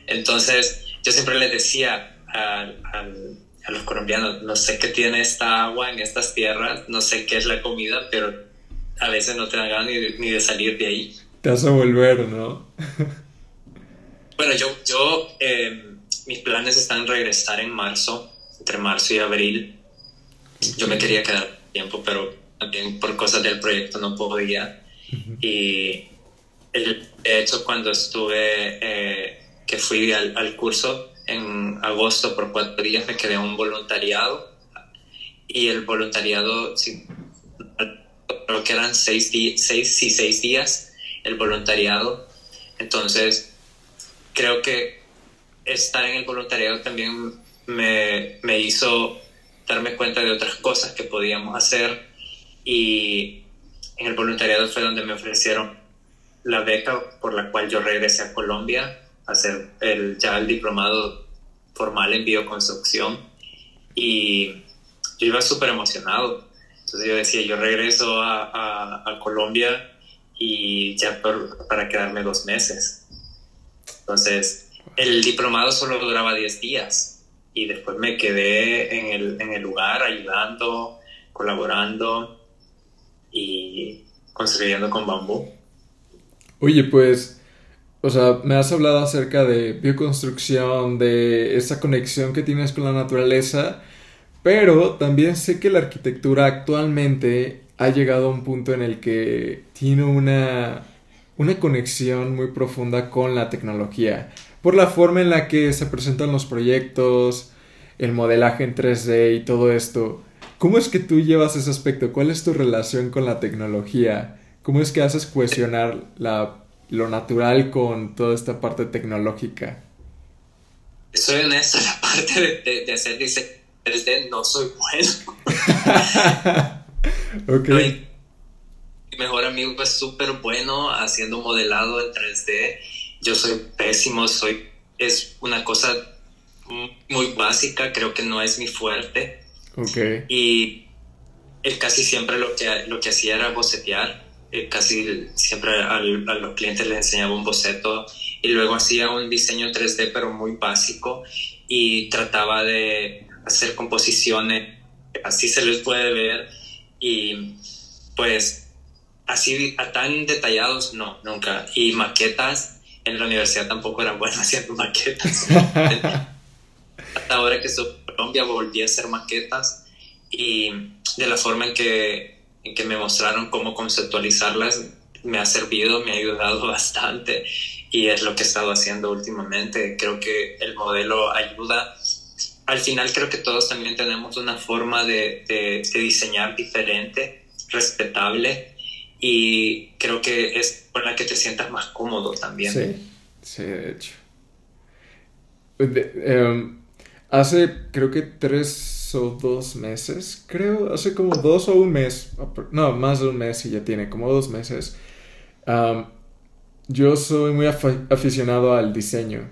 Entonces, yo siempre les decía a, los colombianos, no sé qué tiene esta agua en estas tierras, no sé qué es la comida, pero a veces no te dan ganas ni, de salir de ahí. Te vas a volver, ¿no? bueno, yo, yo eh, mis planes están regresar en marzo, entre marzo y abril. Yo me quería quedar tiempo, pero también por cosas del proyecto no podía. Y de hecho, cuando estuve, eh, que fui al, curso en agosto por cuatro días, me quedé un voluntariado y el voluntariado, creo que eran seis, seis, sí, seis días el voluntariado. Entonces, creo que estar en el voluntariado también me, me hizo darme cuenta de otras cosas que podíamos hacer y en el voluntariado fue donde me ofrecieron la beca por la cual yo regresé a Colombia a hacer el, ya el diplomado formal en bioconstrucción y yo iba súper emocionado. Entonces yo decía, yo regreso a, a, Colombia y ya para quedarme dos meses. Entonces, el diplomado solo duraba 10 días y después me quedé en el, en el lugar ayudando, colaborando y construyendo con bambú. Oye, pues, o sea, me has hablado acerca de bioconstrucción, de esa conexión que tienes con la naturaleza, pero también sé que la arquitectura actualmente ha llegado a un punto en el que tiene una, una conexión muy profunda con la tecnología, por la forma en la que se presentan los proyectos, el modelaje en 3D y todo esto. ¿Cómo es que tú llevas ese aspecto? ¿Cuál es tu relación con la tecnología? ¿Cómo es que haces cuestionar la, lo natural con toda esta parte tecnológica? Soy honesto, la parte de, hacer diseño 3D no soy bueno. ok. Mi mejor amigo es súper bueno haciendo modelado en 3D. Yo soy pésimo, soy, es una cosa muy básica, creo que no es mi fuerte. Ok. Y él casi siempre lo que, lo que hacía era bocetear eh, casi siempre a los clientes les enseñaba un boceto y luego hacía un diseño 3D pero muy básico y trataba de hacer composiciones, así se les puede ver Y pues así a tan detallados, no, nunca. Y maquetas, en la universidad tampoco eran buenas haciendo maquetas. Hasta ahora que estoy en Colombia volví a hacer maquetas y de la forma en que, en que me mostraron cómo conceptualizarlas me ha servido, me ha ayudado bastante y es lo que he estado haciendo últimamente. Creo que el modelo ayuda. Al final creo que todos también tenemos una forma de, de, de diseñar diferente, respetable y creo que es con la que te sientas más cómodo también. Sí, sí, de hecho. Em, hace creo que tres o dos meses, creo, hace como dos o un mes, no, más de un mes y ya tiene como dos meses. yo soy muy aficionado al diseño.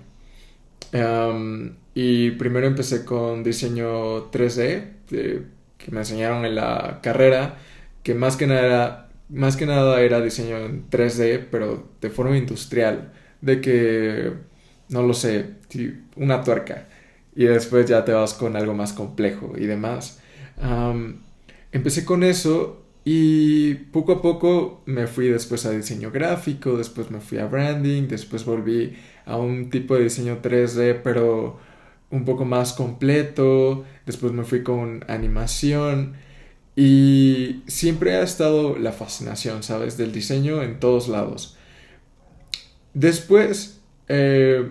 y primero empecé con diseño 3D, que me enseñaron en la carrera, que más que nada más que nada era diseño en 3D, pero de forma industrial, de que, no lo sé, una tuerca, y después ya te vas con algo más complejo y demás. empecé con eso y poco a poco me fui después a diseño gráfico, después me fui a branding, después volví a un tipo de diseño 3D, pero un poco más completo, después me fui con animación y siempre ha estado la fascinación, ¿sabes? Del diseño en todos lados. Después, eh,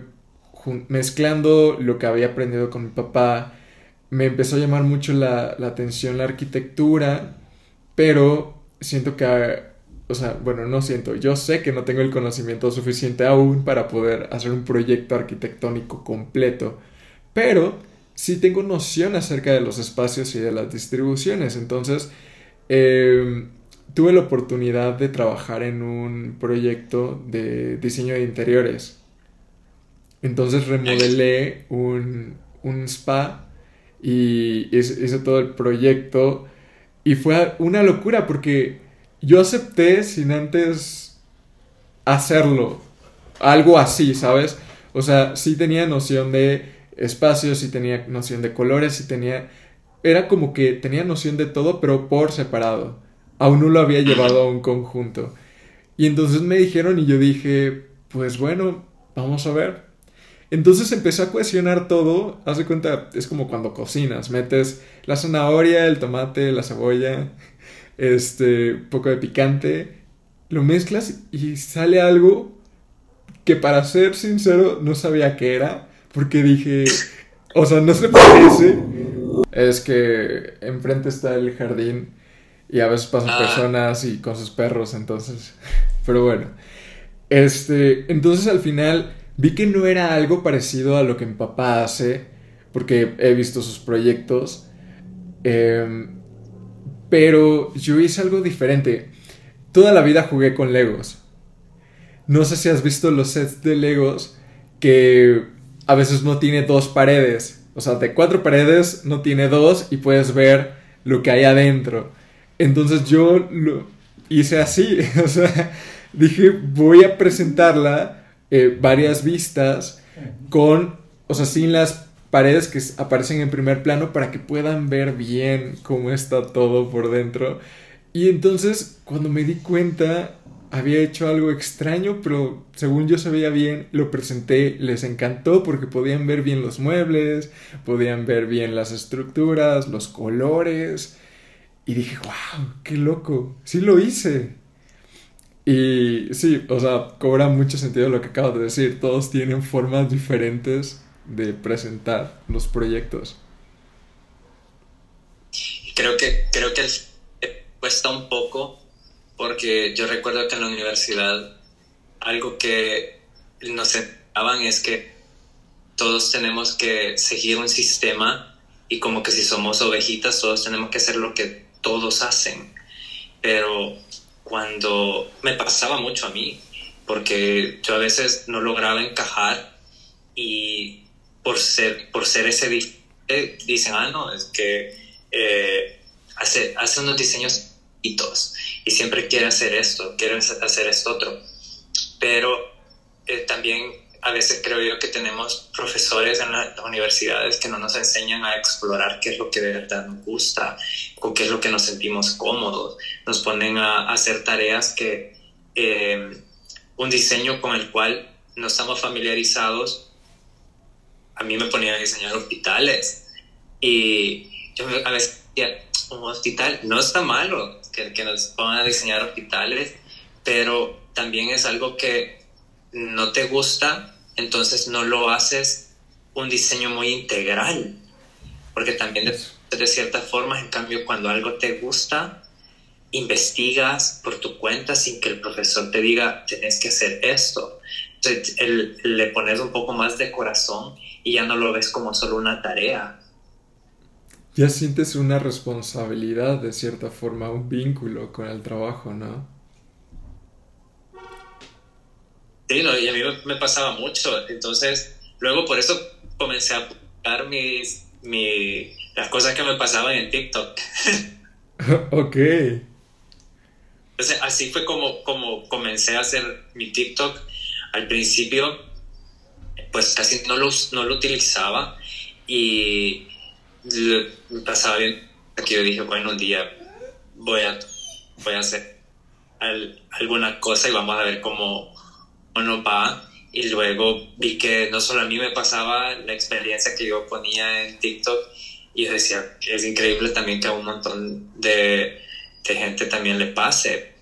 mezclando lo que había aprendido con mi papá, me empezó a llamar mucho la, la atención la arquitectura, pero siento que, o sea, bueno, no siento, yo sé que no tengo el conocimiento suficiente aún para poder hacer un proyecto arquitectónico completo, pero sí tengo noción acerca de los espacios y de las distribuciones. Entonces, em, tuve la oportunidad de trabajar en un proyecto de diseño de interiores. Entonces remodelé un, un spa y hice, todo el proyecto y fue una locura porque yo acepté sin antes hacerlo. Algo así, ¿sabes? O sea, sí tenía noción de espacios y tenía noción de colores y tenía... Era como que tenía noción de todo, pero por separado. Aún no lo había llevado a un conjunto. Y entonces me dijeron y yo dije, pues bueno, vamos a ver. Entonces empecé a cohesionar todo. Haz de cuenta, es como cuando cocinas. Metes la zanahoria, el tomate, la cebolla, este, poco de picante. Lo mezclas y sale algo que para ser sincero no sabía qué era porque dije, o sea, no se parece. Es que enfrente está el jardín y a veces pasan ah. personas y con sus perros, entonces. Pero bueno. Este, entonces al final vi que no era algo parecido a lo que mi papá hace, porque he visto sus proyectos. Em, pero yo hice algo diferente. Toda la vida jugué con Legos. No sé si has visto los sets de Legos que a veces no tiene dos paredes. O sea, de cuatro paredes no tiene dos y puedes ver lo que hay adentro. Entonces yo lo hice así. O sea, dije, voy a presentarla eh, varias vistas con, o sea, sin las paredes que aparecen en primer plano para que puedan ver bien cómo está todo por dentro. Y entonces, cuando me di cuenta, había hecho algo extraño, pero según yo se veía bien, lo presenté, les encantó porque podían ver bien los muebles, podían ver bien las estructuras, los colores. Y dije, wow, qué loco, sí lo hice. Y sí, o sea, cobra mucho sentido lo que acabo de decir, todos tienen formas diferentes de presentar los proyectos. Creo que, creo que cuesta un poco porque yo recuerdo que en la universidad algo que nos enseñaban es que todos tenemos que seguir un sistema y como que si somos ovejitas todos tenemos que hacer lo que todos hacen. Pero cuando me pasaba mucho a mí, porque yo a veces no lograba encajar y por ser, por ser ese dicen, ah, no, es que eh, hace, hace unos diseños y siempre quiere hacer esto, quiere hacer esto otro. Pero eh, también a veces creo yo que tenemos profesores en las universidades que no nos enseñan a explorar qué es lo que de verdad nos gusta o qué es lo que nos sentimos cómodos. Nos ponen a, hacer tareas que eh, un diseño con el cual no estamos familiarizados. A mí me ponían a diseñar hospitales y yo a veces decía, un hospital no está malo que, que nos pongan a diseñar hospitales, pero también es algo que no te gusta, entonces no lo haces un diseño muy integral, porque también de, de cierta forma, en cambio, cuando algo te gusta, investigas por tu cuenta sin que el profesor te diga, tenés que hacer esto. Entonces, le pones un poco más de corazón y ya no lo ves como solo una tarea. Ya sientes una responsabilidad de cierta forma, un vínculo con el trabajo, ¿no? Sí, y a mí me, pasaba mucho. Entonces, luego por eso comencé a publicar mis, las cosas que me pasaban en TikTok. ok. Entonces, así fue como, como comencé a hacer mi TikTok. Al principio, pues casi no lo, no lo utilizaba y me pasaba bien. Aquí yo dije, bueno, un día voy a, voy a hacer alguna cosa y vamos a ver cómo, no va y luego vi que no solo a mí me pasaba la experiencia que yo ponía en TikTok y decía, es increíble también que a un montón de, de gente también le pase,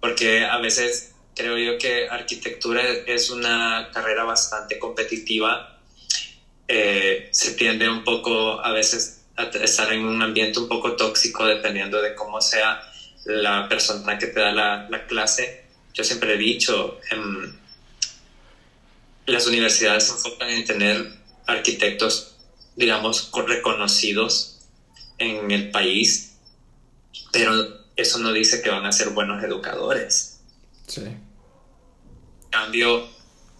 porque a veces creo yo que arquitectura es una carrera bastante competitiva, eh, se tiende un poco a veces a estar en un ambiente un poco tóxico dependiendo de cómo sea la persona que te da la, la clase. Yo siempre he dicho, en, las universidades se enfocan en tener arquitectos, digamos, reconocidos en el país, pero eso no dice que van a ser buenos educadores. Sí. En cambio,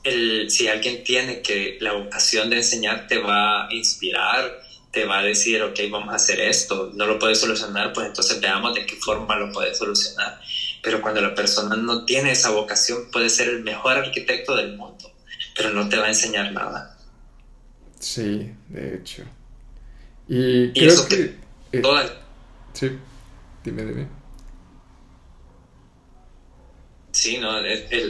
el, si alguien tiene que la vocación de enseñar te va a inspirar, te va a decir, ok, vamos a hacer esto, no lo puedes solucionar, pues entonces veamos de qué forma lo puedes solucionar. Pero cuando la persona no tiene esa vocación, puede ser el mejor arquitecto del mundo pero no te va a enseñar nada. Sí, de hecho. Y, creo que... Eh, sí, dime, dime. Sí, no,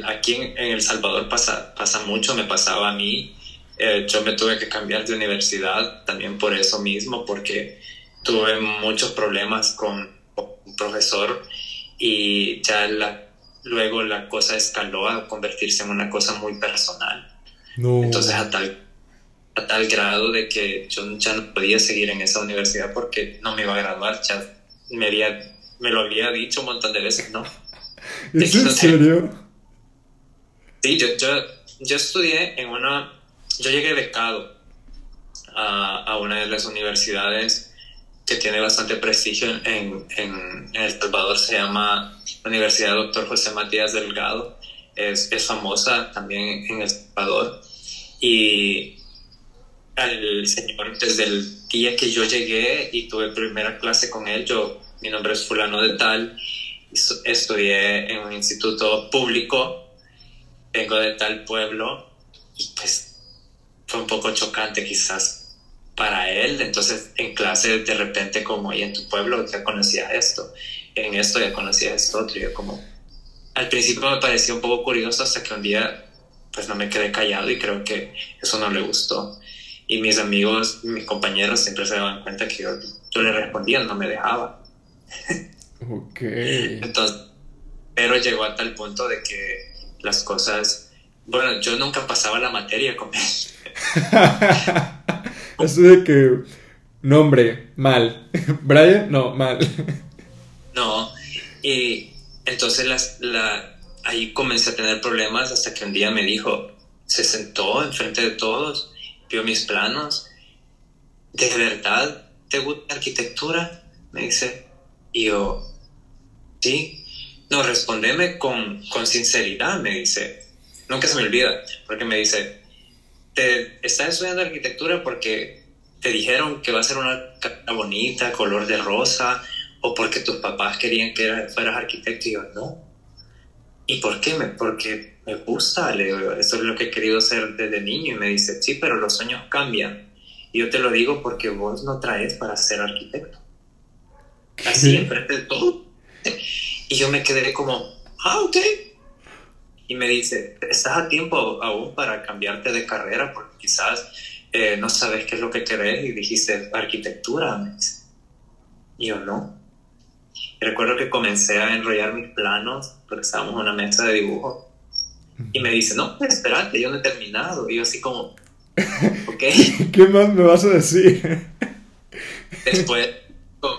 aquí en, El Salvador pasa, pasa mucho, me pasaba a mí. Eh, yo me tuve que cambiar de universidad también por eso mismo, porque tuve muchos problemas con un profesor y ya la, luego la cosa escaló a convertirse en una cosa muy personal. Entonces, a tal, a tal grado de que yo ya no podía seguir en esa universidad porque no me iba a graduar, ya me, había, me lo había dicho un montón de veces, ¿no? ¿Es en serio? Sí, yo, yo, yo estudié en una, yo llegué becado a, a una de las universidades que tiene bastante prestigio en, en, en, El Salvador, se llama Universidad Doctor José Matías Delgado, es, es famosa también en El Salvador y al señor, desde el día que yo llegué y tuve primera clase con él, yo, mi nombre es fulano de tal, estudié en un instituto público, vengo de tal pueblo y pues fue un poco chocante quizás para él. Entonces en clase de repente como, y en tu pueblo ya conocía esto, en esto ya conocía esto otro, yo como, al principio me pareció un poco curioso hasta que un día pues no me quedé callado y creo que eso no le gustó. Y mis amigos, mis compañeros siempre se daban cuenta que yo, yo le respondía, no me dejaba. Ok. Entonces, pero llegó a tal punto de que las cosas, bueno, yo nunca pasaba la materia con él. Eso de que, nombre, mal. Brian, no, mal. No, y entonces las, la, ahí comencé a tener problemas hasta que un día me dijo, se sentó enfrente de todos, vio mis planos, ¿de verdad te gusta arquitectura? Me dice, y yo, sí, no, respondeme con, con sinceridad, me dice, nunca se me olvida, porque me dice, te estás estudiando arquitectura porque te dijeron que va a ser una casa bonita, color de rosa, o porque tus papás querían que fueras arquitecto, y yo, no, ¿y por qué? Me, porque me gusta, le digo, eso es lo que he querido ser desde niño. Y me dice, sí, pero los sueños cambian. Y yo te lo digo porque vos no traes para ser arquitecto. Así, enfrente de todo. Y yo me quedé como, ah, ok. Y me dice, estás a tiempo aún para cambiarte de carrera porque quizás eh, no sabes qué es lo que querés y dijiste arquitectura. Me dice. Y yo no. Y recuerdo que comencé a enrollar mis planos porque estábamos en una mesa de dibujo. Y me dice, no, espérate, yo no he terminado. Y yo así como, ok. ¿Qué más me vas a decir? Después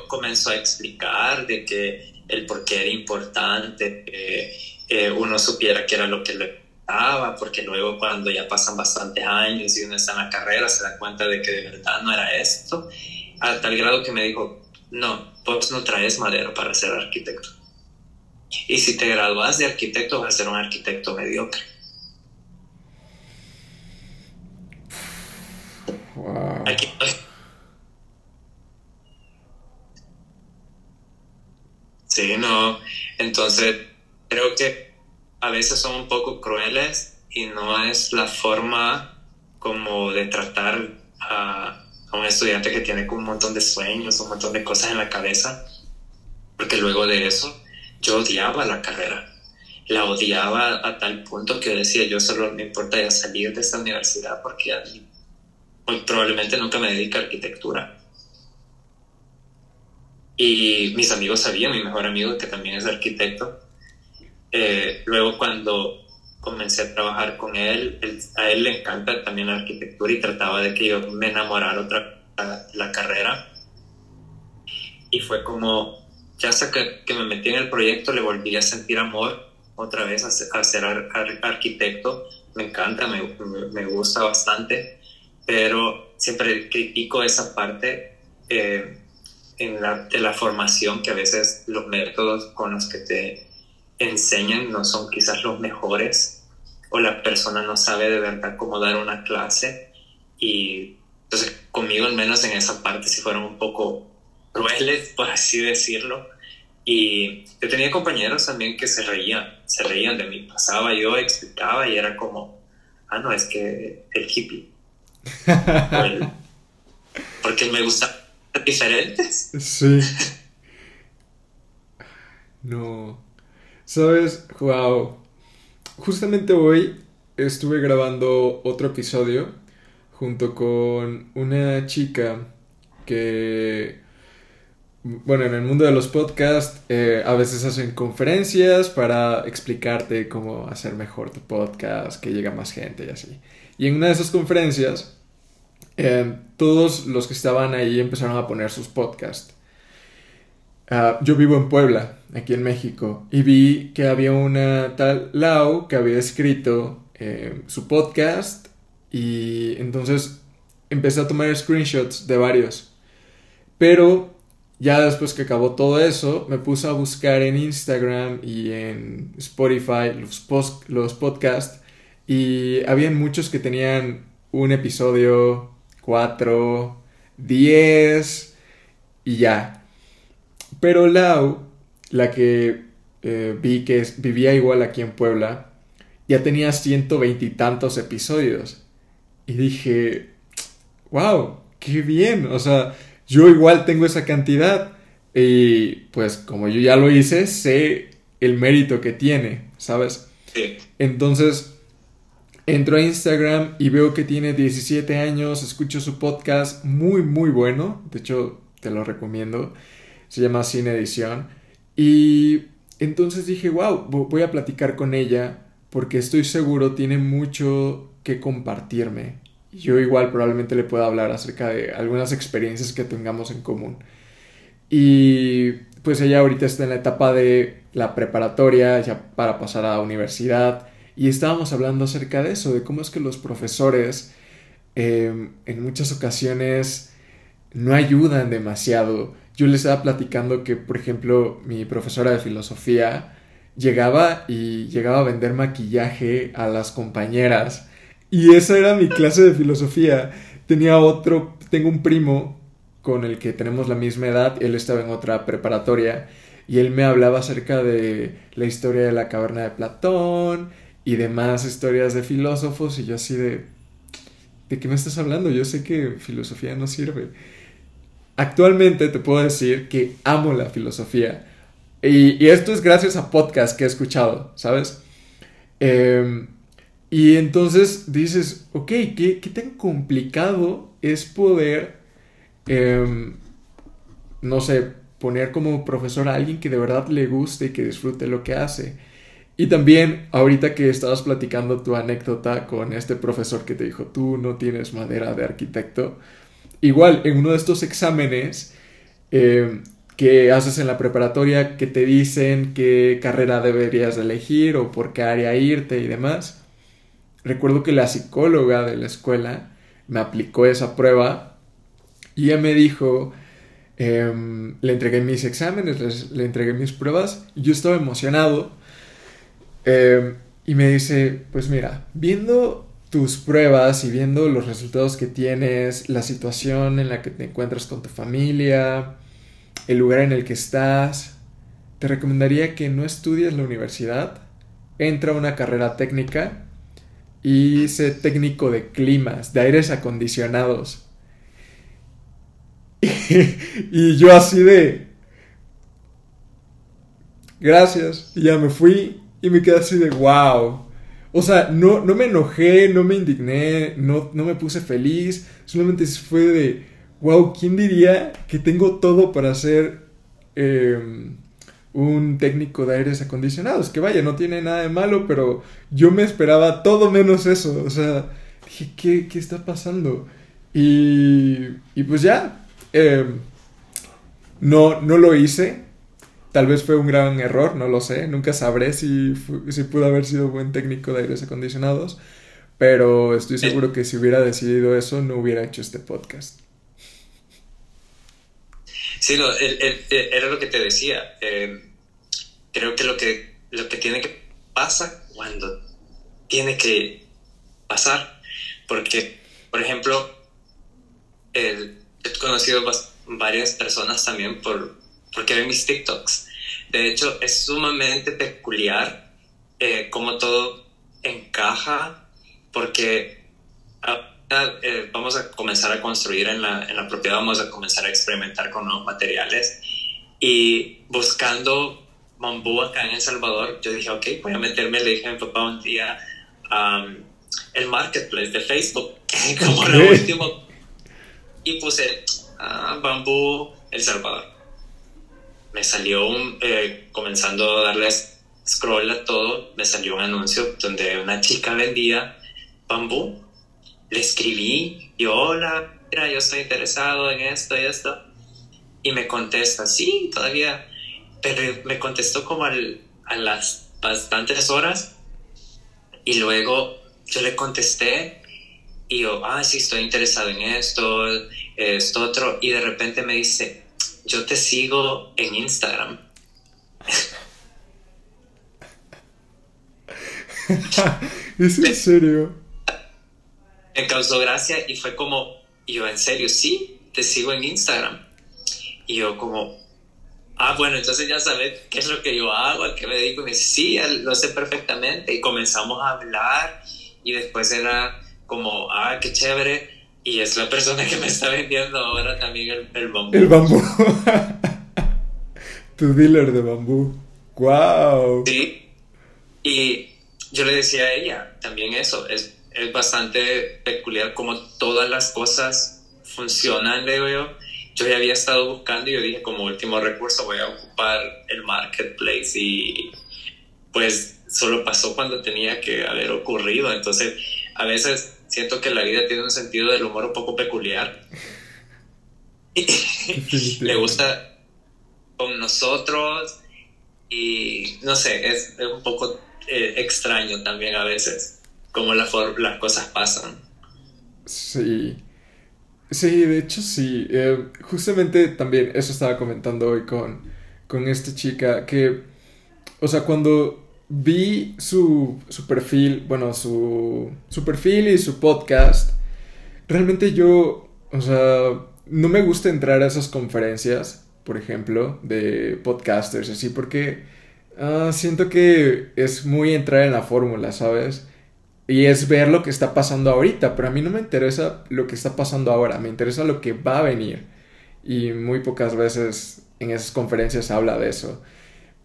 comenzó a explicar de que el por qué era importante que eh, uno supiera qué era lo que le daba, porque luego cuando ya pasan bastantes años y uno está en la carrera se da cuenta de que de verdad no era esto, a tal grado que me dijo, no, vos no traes madera para ser arquitecto. Y si te gradúas de arquitecto vas a ser un arquitecto mediocre. Aquí Sí, no. Entonces, creo que a veces son un poco crueles y no es la forma como de tratar a, un estudiante que tiene un montón de sueños, un montón de cosas en la cabeza, porque luego de eso yo odiaba la carrera. La odiaba a tal punto que decía, yo solo me importa ya salir de esta universidad porque muy probablemente nunca me dedique a arquitectura. Y mis amigos sabían, mi mejor amigo que también es arquitecto, eh, luego cuando comencé a trabajar con él, a él le encanta también la arquitectura y trataba de que yo me enamorara otra la, carrera. Y fue como, ya hasta que, que, me metí en el proyecto, le volví a sentir amor otra vez a, ser arquitecto. Me encanta, me, me, gusta bastante, pero siempre critico esa parte. Eh, en la, de la formación que a veces los métodos con los que te enseñan no son quizás los mejores o la persona no sabe de verdad cómo dar una clase. Y entonces conmigo al menos en esa parte si fueron un poco crueles por así decirlo. Y yo tenía compañeros también que se reían se reían de mí. Pasaba yo explicaba y era como ah no es que el hippie porque me gusta diferentes. Sí. No. Sabes, wow. Justamente hoy estuve grabando otro episodio junto con una chica que, bueno, en el mundo de los podcasts eh, a veces hacen conferencias para explicarte cómo hacer mejor tu podcast, que llega más gente y así. Y en una de esas conferencias Em, todos los que estaban ahí empezaron a poner sus podcasts. Ah, yo vivo en Puebla, aquí en México, y vi que había una tal Lau que había escrito em, su podcast y entonces empecé a tomar screenshots de varios. Pero ya después que acabó todo eso, me puse a buscar en Instagram y en Spotify los, los podcasts y habían muchos que tenían un episodio 4, 10 y ya. Pero Lau, la que eh, vi que vivía igual aquí en Puebla, ya tenía 120 y tantos episodios. Y dije, wow, qué bien. O sea, yo igual tengo esa cantidad. Y pues como yo ya lo hice, sé el mérito que tiene, ¿sabes? Entonces, Entro a Instagram y veo que tiene 17 años, escucho su podcast, muy, muy bueno, de hecho te lo recomiendo, se llama Sin Edición. Y entonces dije, wow, voy a platicar con ella porque estoy seguro tiene mucho que compartirme. Yo igual probablemente le pueda hablar acerca de algunas experiencias que tengamos en común. Y pues ella ahorita está en la etapa de la preparatoria, ya para pasar a la universidad y estábamos hablando acerca de eso, de cómo es que los profesores em, en muchas ocasiones no ayudan demasiado. Yo les estaba platicando que, por ejemplo, mi profesora de filosofía llegaba y llegaba a vender maquillaje a las compañeras. Y esa era mi clase de filosofía. Tenía otro, tengo un primo con el que tenemos la misma edad, él estaba en otra preparatoria y él me hablaba acerca de la historia de la caverna de Platón y demás historias de filósofos y yo así de... ¿De qué me estás hablando? Yo sé que filosofía no sirve. Actualmente te puedo decir que amo la filosofía. Y, esto es gracias a podcasts que he escuchado, ¿sabes? Em, y entonces dices, ok, ¿qué, ¿qué, tan complicado es poder, em, no sé, poner como profesor a alguien que de verdad le guste y que disfrute lo que hace. Y también, ahorita que estabas platicando tu anécdota con este profesor que te dijo, tú no tienes madera de arquitecto, igual en uno de estos exámenes eh, que haces en la preparatoria, que te dicen qué carrera deberías elegir o por qué área irte y demás, recuerdo que la psicóloga de la escuela me aplicó esa prueba y ella me dijo, Em, le entregué mis exámenes, le entregué mis pruebas. Yo estaba emocionado. Em, y me dice, pues mira, viendo tus pruebas y viendo los resultados que tienes, la situación en la que te encuentras con tu familia, el lugar en el que estás, te recomendaría que no estudies la universidad, entra a una carrera técnica y sé técnico de climas, de aires acondicionados. y yo así de... Gracias. Y ya me fui y me quedé así de wow. O sea, no, no me enojé, no me indigné, no, no me puse feliz. Solamente fue de, wow, ¿quién diría que tengo todo para ser em, un técnico de aires acondicionados? Que vaya, no tiene nada de malo, pero yo me esperaba todo menos eso. O sea, dije, ¿qué, qué está pasando? Y, y pues ya, Em, no, no lo hice. Tal vez fue un gran error, no lo sé. Nunca sabré si, si pudo haber sido buen técnico de aires acondicionados. Pero estoy seguro que si hubiera decidido eso, no hubiera hecho este podcast. Sí, no, era lo que te decía. Em, creo que lo que lo que tiene que pasa cuando tiene que pasar. Porque, por ejemplo, he conocido varias personas también por, porque ven mis TikToks. De hecho, es sumamente peculiar eh, cómo todo encaja, porque eh, vamos a comenzar a construir en la, en la propiedad, vamos a comenzar a experimentar con nuevos materiales. Y buscando bambú acá en El Salvador, yo dije, ok, voy a meterme, le dije a mi papá un día, el marketplace de Facebook, como lo último y puse ah, bambú El Salvador. Me salió un, eh, comenzando a darles scroll a todo, me salió un anuncio donde una chica vendía bambú. Le escribí, y hola, mira, yo estoy interesado en esto y esto. Y me contesta, sí, todavía. Pero me contestó como a las bastantes horas. Y luego yo le contesté y yo, ah, sí, estoy interesado en esto, esto otro, y de repente me dice, yo te sigo en Instagram. ¿Es en serio? Me causó gracia y fue como, y yo, ¿en serio? Sí, te sigo en Instagram. Y yo como, ah, bueno, entonces ya sabes qué es lo que yo hago, a qué me dedico. Y me dice, sí, lo sé perfectamente. Y comenzamos a hablar y después era como, ah, qué chévere. Y es la persona que me está vendiendo ahora también el, bambú. El bambú. tu dealer de bambú. ¡Wow! Sí. Y yo le decía a ella también eso. Es, es bastante peculiar como todas las cosas funcionan, le digo yo. Yo ya había estado buscando y yo dije como último recurso voy a ocupar el marketplace y pues solo pasó cuando tenía que haber ocurrido. Entonces, a veces siento que la vida tiene un sentido del humor un poco peculiar. Le gusta con nosotros y no sé, es, un poco eh, extraño también a veces cómo la las cosas pasan. Sí. Sí, de hecho sí. Eh, justamente también eso estaba comentando hoy con, con esta chica que, o sea, cuando vi su, su perfil, bueno, su, su perfil y su podcast. Realmente yo, o sea, no me gusta entrar a esas conferencias por ejemplo, de podcasters, así, porque ah, siento que es muy entrar en la fórmula, ¿sabes? Y es ver lo que está pasando ahorita, pero a mí no me interesa lo que está pasando ahora, me interesa lo que va a venir. Y muy pocas veces en esas conferencias habla de eso.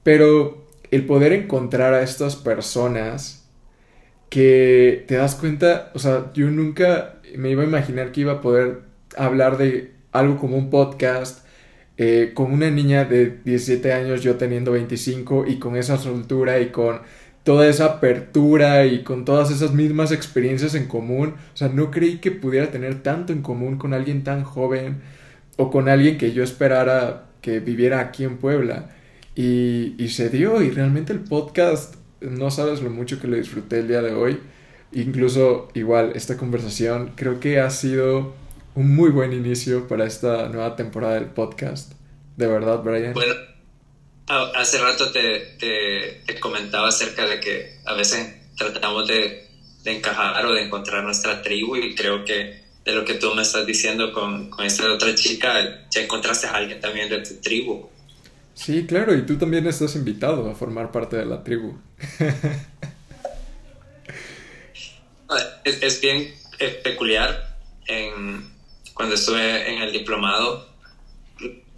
Pero el poder encontrar a estas personas que te das cuenta, o sea, yo nunca me iba a imaginar que iba a poder hablar de algo como un podcast eh, con una niña de 17 años, yo teniendo 25, y con esa soltura y con toda esa apertura y con todas esas mismas experiencias en común. O sea, no creí que pudiera tener tanto en común con alguien tan joven o con alguien que yo esperara que viviera aquí en Puebla. Y, se dio y realmente el podcast, no sabes lo mucho que lo disfruté el día de hoy. Incluso igual esta conversación creo que ha sido un muy buen inicio para esta nueva temporada del podcast. De verdad, Brian. Bueno, hace rato te, te, comentaba acerca de que a veces tratamos de, de, encajar o de encontrar nuestra tribu y creo que de lo que tú me estás diciendo con, con esta otra chica, ya encontraste a alguien también de tu tribu. Sí, claro, y tú también estás invitado a formar parte de la tribu. es, es, bien peculiar. En, cuando estuve en el diplomado,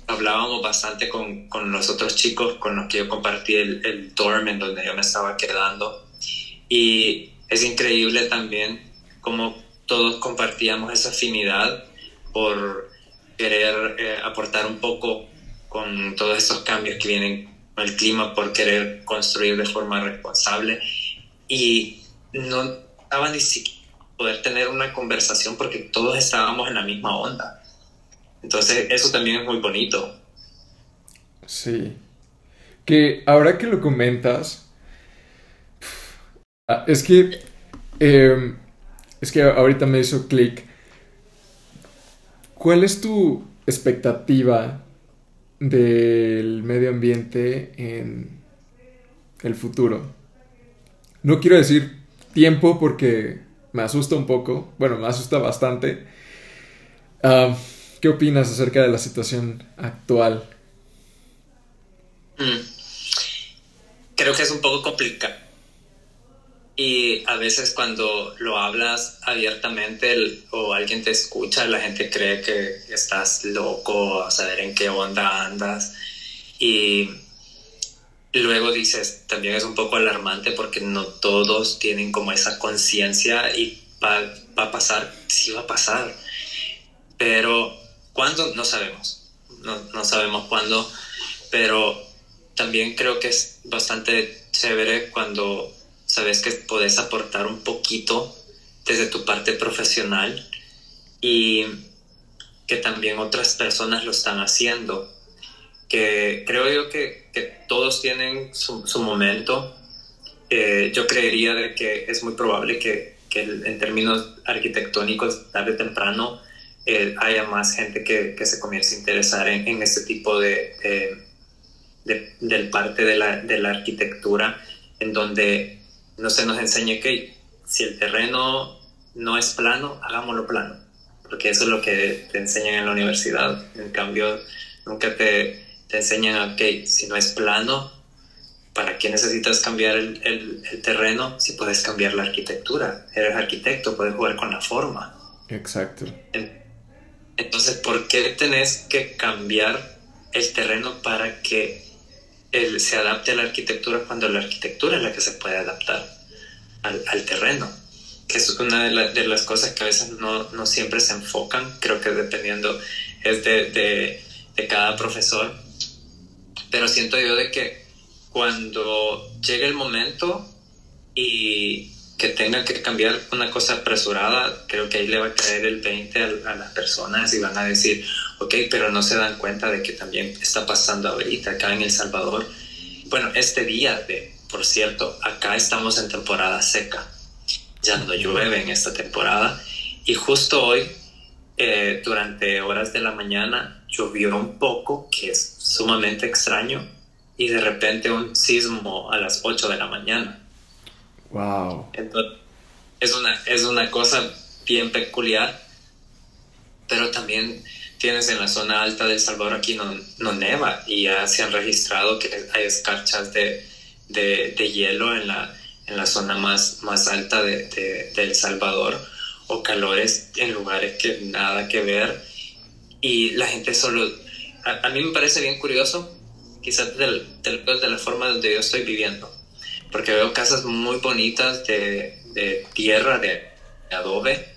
hablábamos bastante con, con, los otros chicos con los que yo compartí el, el dorm en donde yo me estaba quedando. Y es increíble también cómo todos compartíamos esa afinidad por querer eh, aportar un poco con todos esos cambios que vienen con el clima, por querer construir de forma responsable. Y no estaba ni siquiera poder tener una conversación porque todos estábamos en la misma onda. Entonces eso también es muy bonito. Sí. Que ahora que lo comentas, ah, es que, em, es que ahorita me hizo clic. ¿Cuál es tu expectativa del medio ambiente en el futuro? No quiero decir tiempo porque me asusta un poco, bueno, me asusta bastante. Ah, ¿Qué opinas acerca de la situación actual? Mm. Creo que es un poco complicado. Y a veces cuando lo hablas abiertamente o alguien te escucha, la gente cree que estás loco a saber en qué onda andas. Y luego dices, también es un poco alarmante porque no todos tienen como esa conciencia y va, va, a pasar, sí va a pasar. Pero ¿cuándo? No sabemos. No, no sabemos cuándo. Pero también creo que es bastante chévere cuando sabes que puedes aportar un poquito desde tu parte profesional y que también otras personas lo están haciendo que creo yo que, todos tienen su, su momento. Eh, yo creería de que es muy probable que, que en términos arquitectónicos, tarde o temprano, eh, haya más gente que, que, se comience a interesar en, en este tipo de, de, parte de la, de la arquitectura, en donde no se nos enseñe que si el terreno no es plano, hagámoslo plano, porque eso es lo que te enseñan en la universidad. En cambio, nunca te, te enseñan, ok, si no es plano, ¿para qué necesitas cambiar el, el, terreno si puedes cambiar la arquitectura? Eres arquitecto, puedes jugar con la forma. Exacto. Entonces, ¿por qué tenés que cambiar el terreno para que él se adapte a la arquitectura cuando la arquitectura es la que se puede adaptar al, terreno? Que es una de, las cosas que a veces no, no, siempre se enfocan, creo que dependiendo es de, de cada profesor pero siento yo de que cuando llegue el momento y que tenga que cambiar una cosa apresurada, creo que ahí le va a caer el 20 a, las personas y van a decir, ok, pero no se dan cuenta de que también está pasando ahorita acá en El Salvador. Bueno, este día, de, por cierto, acá estamos en temporada seca, ya no llueve en esta temporada y justo hoy, eh, durante horas de la mañana, llovió un poco, que es sumamente extraño, y de repente un sismo a las 8 de la mañana. Wow. Entonces, es una, es una cosa bien peculiar, pero también tienes en la zona alta del Salvador, aquí no, no neva y ya se han registrado que hay escarchas de, de, de hielo en la, en la zona más, más alta de, de, El Salvador o calores en lugares que nada que ver y la gente solo... A, mí me parece bien curioso, quizás de, de, la forma donde yo estoy viviendo, porque veo casas muy bonitas de, de tierra, de adobe,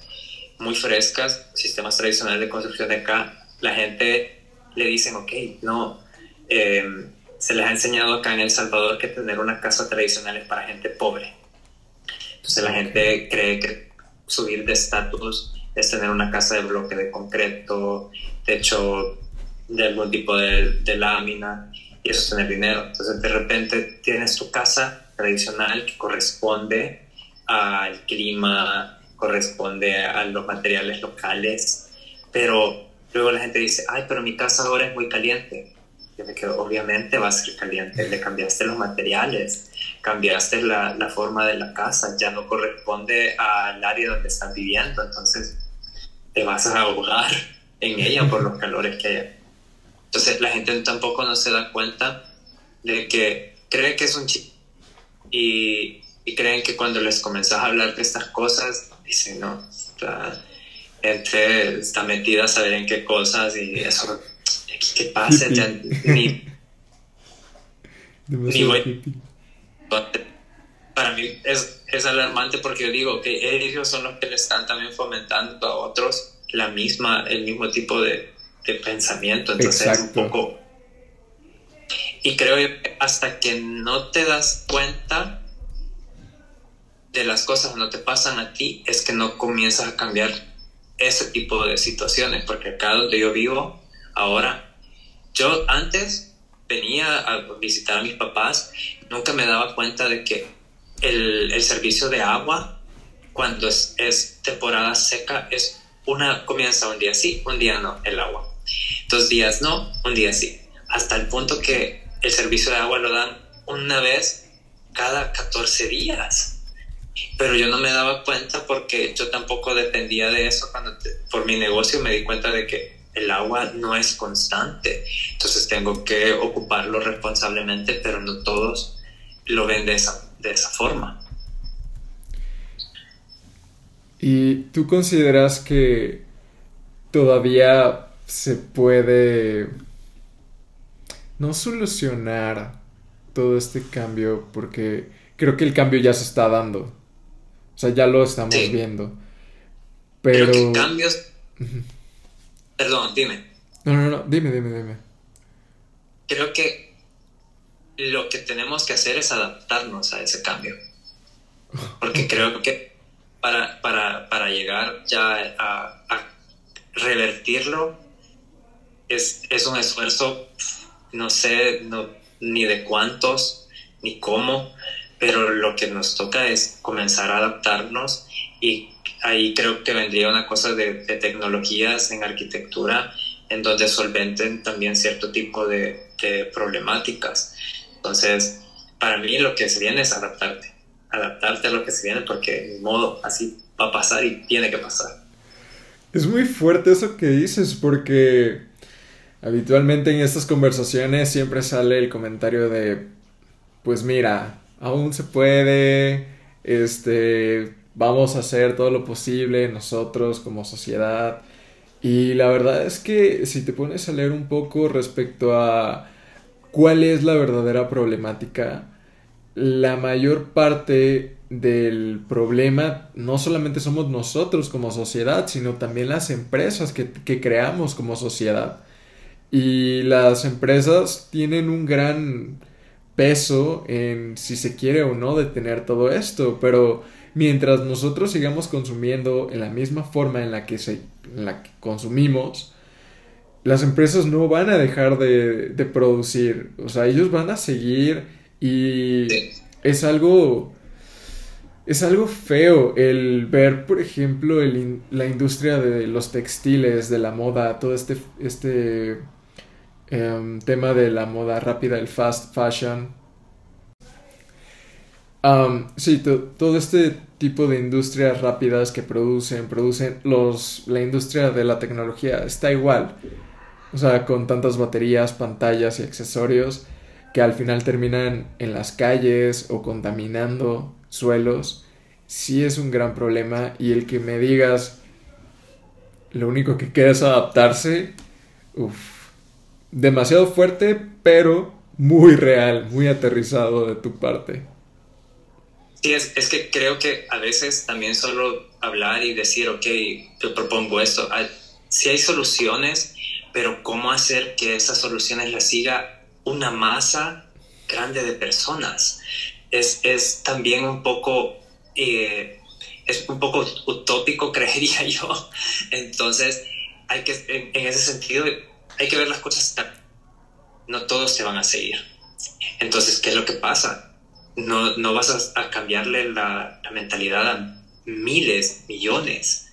muy frescas, sistemas tradicionales de construcción de acá, la gente le dicen, ok, no, em, se les ha enseñado acá en El Salvador que tener una casa tradicional es para gente pobre. Entonces la gente cree que subir de estatus es tener una casa de bloque de concreto, techo de algún tipo de, de lámina, y eso es tener dinero. Entonces de repente tienes tu casa tradicional que corresponde al clima, corresponde a los materiales locales, pero luego la gente dice, ay, pero mi casa ahora es muy caliente. Yo me quedo, obviamente va a ser caliente, le cambiaste los materiales, cambiaste la, la forma de la casa, ya no corresponde al área donde estás viviendo, entonces te vas a ahogar en ella por los calores que hay. Entonces la gente tampoco no se da cuenta de que cree que es un chiste y, y creen que cuando les comenzás a hablar de estas cosas dice, no, está, gente está metida a saber en qué cosas y eso, ¿qué pasa? Ya, ni, ni voy, para mí es, es, alarmante porque yo digo que ellos son los que le están también fomentando a otros la misma, el mismo tipo de, de pensamiento, entonces es un poco... Y creo que hasta que no te das cuenta de las cosas no te pasan a ti, es que no comienzas a cambiar ese tipo de situaciones, porque acá donde yo vivo, ahora, yo antes venía a visitar a mis papás, nunca me daba cuenta de que el, el servicio de agua, cuando es, es, temporada seca, es una, comienza un día sí, un día no, el agua. Dos días no, un día sí. Hasta el punto que el servicio de agua lo dan una vez cada 14 días pero yo no me daba cuenta porque yo tampoco dependía de eso cuando por mi negocio me di cuenta de que el agua no es constante, entonces tengo que ocuparlo responsablemente, pero no todos lo ven de esa, de esa forma. ¿Y tú consideras que todavía se puede no solucionar todo este cambio? Porque creo que el cambio ya se está dando. O sea, ya lo estamos viendo. Pero... Creo que cambios... Perdón, dime. No, no, no, dime, dime, dime. Creo que lo que tenemos que hacer es adaptarnos a ese cambio. Porque creo que para, para, para llegar ya a, a revertirlo es, es, un esfuerzo, no sé no, ni de cuántos, ni cómo, pero lo que nos toca es comenzar a adaptarnos y ahí creo que vendría una cosa de, tecnologías en arquitectura en donde solventen también cierto tipo de, problemáticas. Entonces, para mí lo que se viene es adaptarte, adaptarte a lo que se viene porque de modo así va a pasar y tiene que pasar. Es muy fuerte eso que dices porque habitualmente en estas conversaciones siempre sale el comentario de, pues mira, aún se puede, este, vamos a hacer todo lo posible nosotros como sociedad. Y la verdad es que si te pones a leer un poco respecto a cuál es la verdadera problemática, la mayor parte del problema no solamente somos nosotros como sociedad, sino también las empresas que, que creamos como sociedad. Y las empresas tienen un gran peso en si se quiere o no detener todo esto, pero mientras nosotros sigamos consumiendo en la misma forma en la que, se, en la que consumimos, las empresas no van a dejar de, de producir, o sea, ellos van a seguir y es algo es algo feo el ver, por ejemplo, el, la industria de los textiles, de la moda, todo este, este Em, tema de la moda rápida, el fast fashion. sí, todo este tipo de industrias rápidas que producen, producen los, la industria de la tecnología está igual. O sea, con tantas baterías, pantallas y accesorios que al final terminan en las calles o contaminando suelos, sí es un gran problema y el que me digas lo único que queda es adaptarse, uff, demasiado fuerte, pero muy real, muy aterrizado de tu parte. Sí, es, es, que creo que a veces también solo hablar y decir, ok, te propongo esto, si hay soluciones, pero ¿cómo hacer que esas soluciones las siga una masa grande de personas? Es, es también un poco... Eh, es un poco utópico, creería yo. Entonces, hay que, en, ese sentido, hay que ver las cosas. No todos se van a seguir. Entonces, ¿qué es lo que pasa? No, no vas a, cambiarle la, la, mentalidad a miles, millones.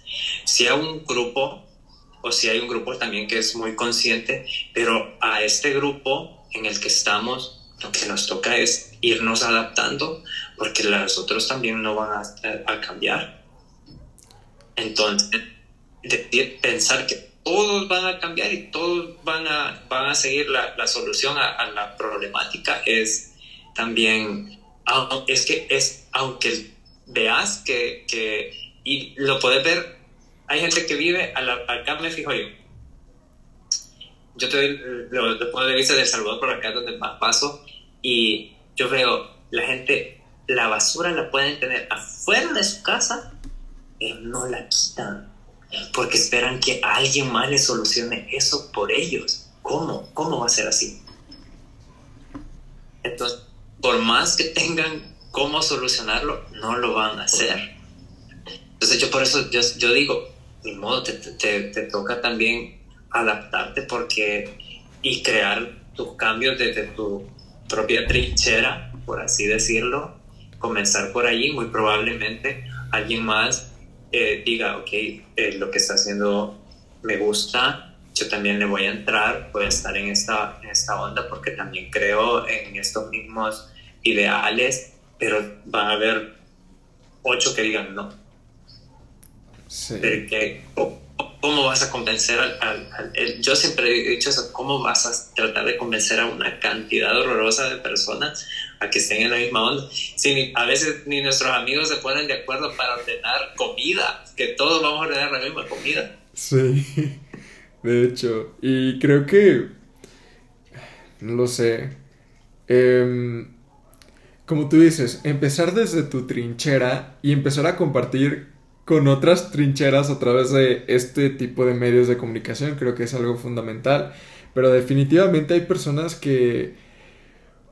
Si hay un grupo, o si hay un grupo también que es muy consciente, pero a este grupo en el que estamos, lo que nos toca es irnos adaptando porque los otros también no van a, cambiar. Entonces, pensar que todos van a cambiar y todos van a, van a seguir la, la solución a, la problemática es también, es que es, aunque veas que, que y lo puedes ver, hay gente que vive, a la, acá me fijo yo, yo te lo, lo puedo ver de El Salvador por acá donde paso y yo veo la gente la basura la pueden tener afuera de su casa, pero no la quitan. Porque esperan que alguien más les solucione eso por ellos. ¿Cómo? ¿Cómo va a ser así? Entonces, por más que tengan cómo solucionarlo, no lo van a hacer. Entonces, yo por eso yo, digo, ni modo, te, te, toca también adaptarte porque y crear tus cambios desde tu propia trinchera, por así decirlo, comenzar por allí, muy probablemente alguien más eh, diga, ok, eh, lo que está haciendo me gusta, yo también le voy a entrar, voy a estar en esta, en esta onda porque también creo en estos mismos ideales, pero van a haber ocho que digan no. Sí. Porque, ¿Cómo vas a convencer al, Yo siempre he dicho eso, ¿cómo vas a tratar de convencer a una cantidad horrorosa de personas a que estén en la misma onda? Si a veces ni nuestros amigos se ponen de acuerdo para ordenar comida, que todos vamos a ordenar la misma comida. Sí, de hecho, y creo que... Lo sé. Em, como tú dices, empezar desde tu trinchera y empezar a compartir con otras trincheras a través de este tipo de medios de comunicación. Creo que es algo fundamental. Pero definitivamente hay personas que...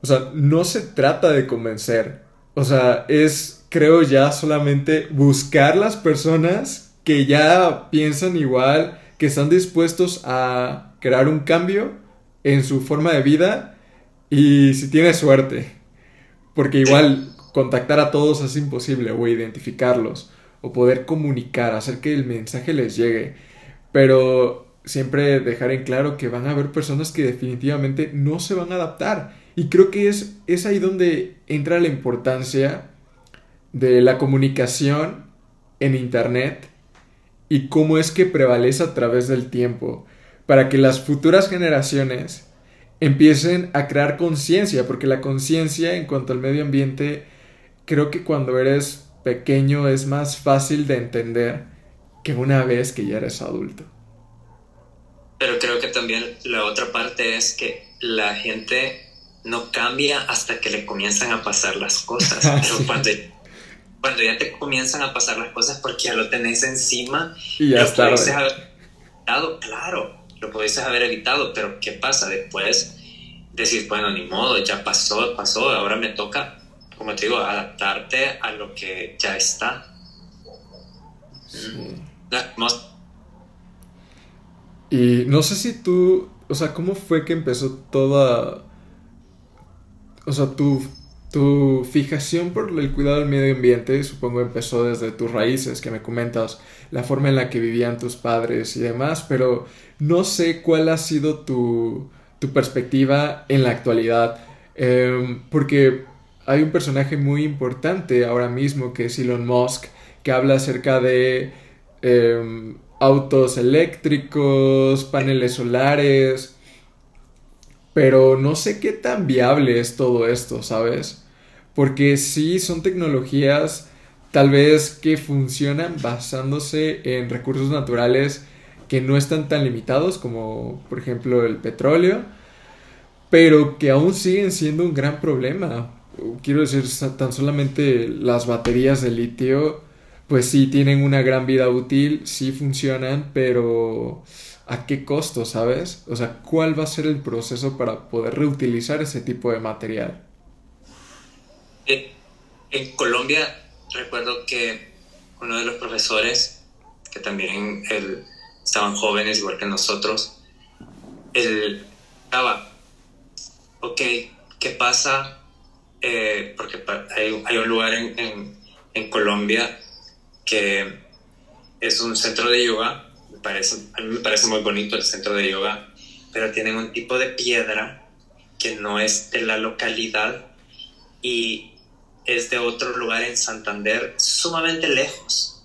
O sea, no se trata de convencer. O sea, es, creo ya, solamente buscar las personas que ya piensan igual, que están dispuestos a crear un cambio en su forma de vida y si tienes suerte. Porque igual contactar a todos es imposible o identificarlos o poder comunicar, hacer que el mensaje les llegue. Pero siempre dejar en claro que van a haber personas que definitivamente no se van a adaptar. Y creo que es, es ahí donde entra la importancia de la comunicación en Internet y cómo es que prevalece a través del tiempo para que las futuras generaciones empiecen a crear conciencia, porque la conciencia en cuanto al medio ambiente, creo que cuando eres pequeño es más fácil de entender que una vez que ya eres adulto. Pero creo que también la otra parte es que la gente no cambia hasta que le comienzan a pasar las cosas. Ah, Pero cuando, cuando ya te comienzan a pasar las cosas porque ya lo tenés encima, y ya lo pudiste haber evitado, claro, lo pudiste haber evitado, pero ¿qué pasa? Después decir, bueno, ni modo, ya pasó, pasó, ahora me toca como te digo, adaptarte a lo que ya está. Y no sé si tú, o sea, ¿cómo fue que empezó toda, o sea, tu, tu fijación por el cuidado del medio ambiente, supongo empezó desde tus raíces, que me comentas, la forma en la que vivían tus padres y demás, pero no sé cuál ha sido tu, tu perspectiva en la actualidad, em, porque hay un personaje muy importante ahora mismo que es Elon Musk, que habla acerca de em, autos eléctricos, paneles solares, pero no sé qué tan viable es todo esto, ¿sabes? Porque sí son tecnologías tal vez que funcionan basándose en recursos naturales que no están tan limitados como por ejemplo el petróleo, pero que aún siguen siendo un gran problema. Quiero decir, tan solamente las baterías de litio, pues sí tienen una gran vida útil, sí funcionan, pero ¿a qué costo, sabes? O sea, ¿cuál va a ser el proceso para poder reutilizar ese tipo de material? En Colombia recuerdo que uno de los profesores, que también estaban jóvenes igual que nosotros, él estaba, ok, ¿qué pasa? Eh, porque hay, un lugar en, Colombia que es un centro de yoga, parece, a mí me parece muy bonito el centro de yoga, pero tienen un tipo de piedra que no es de la localidad y es de otro lugar en Santander, sumamente lejos.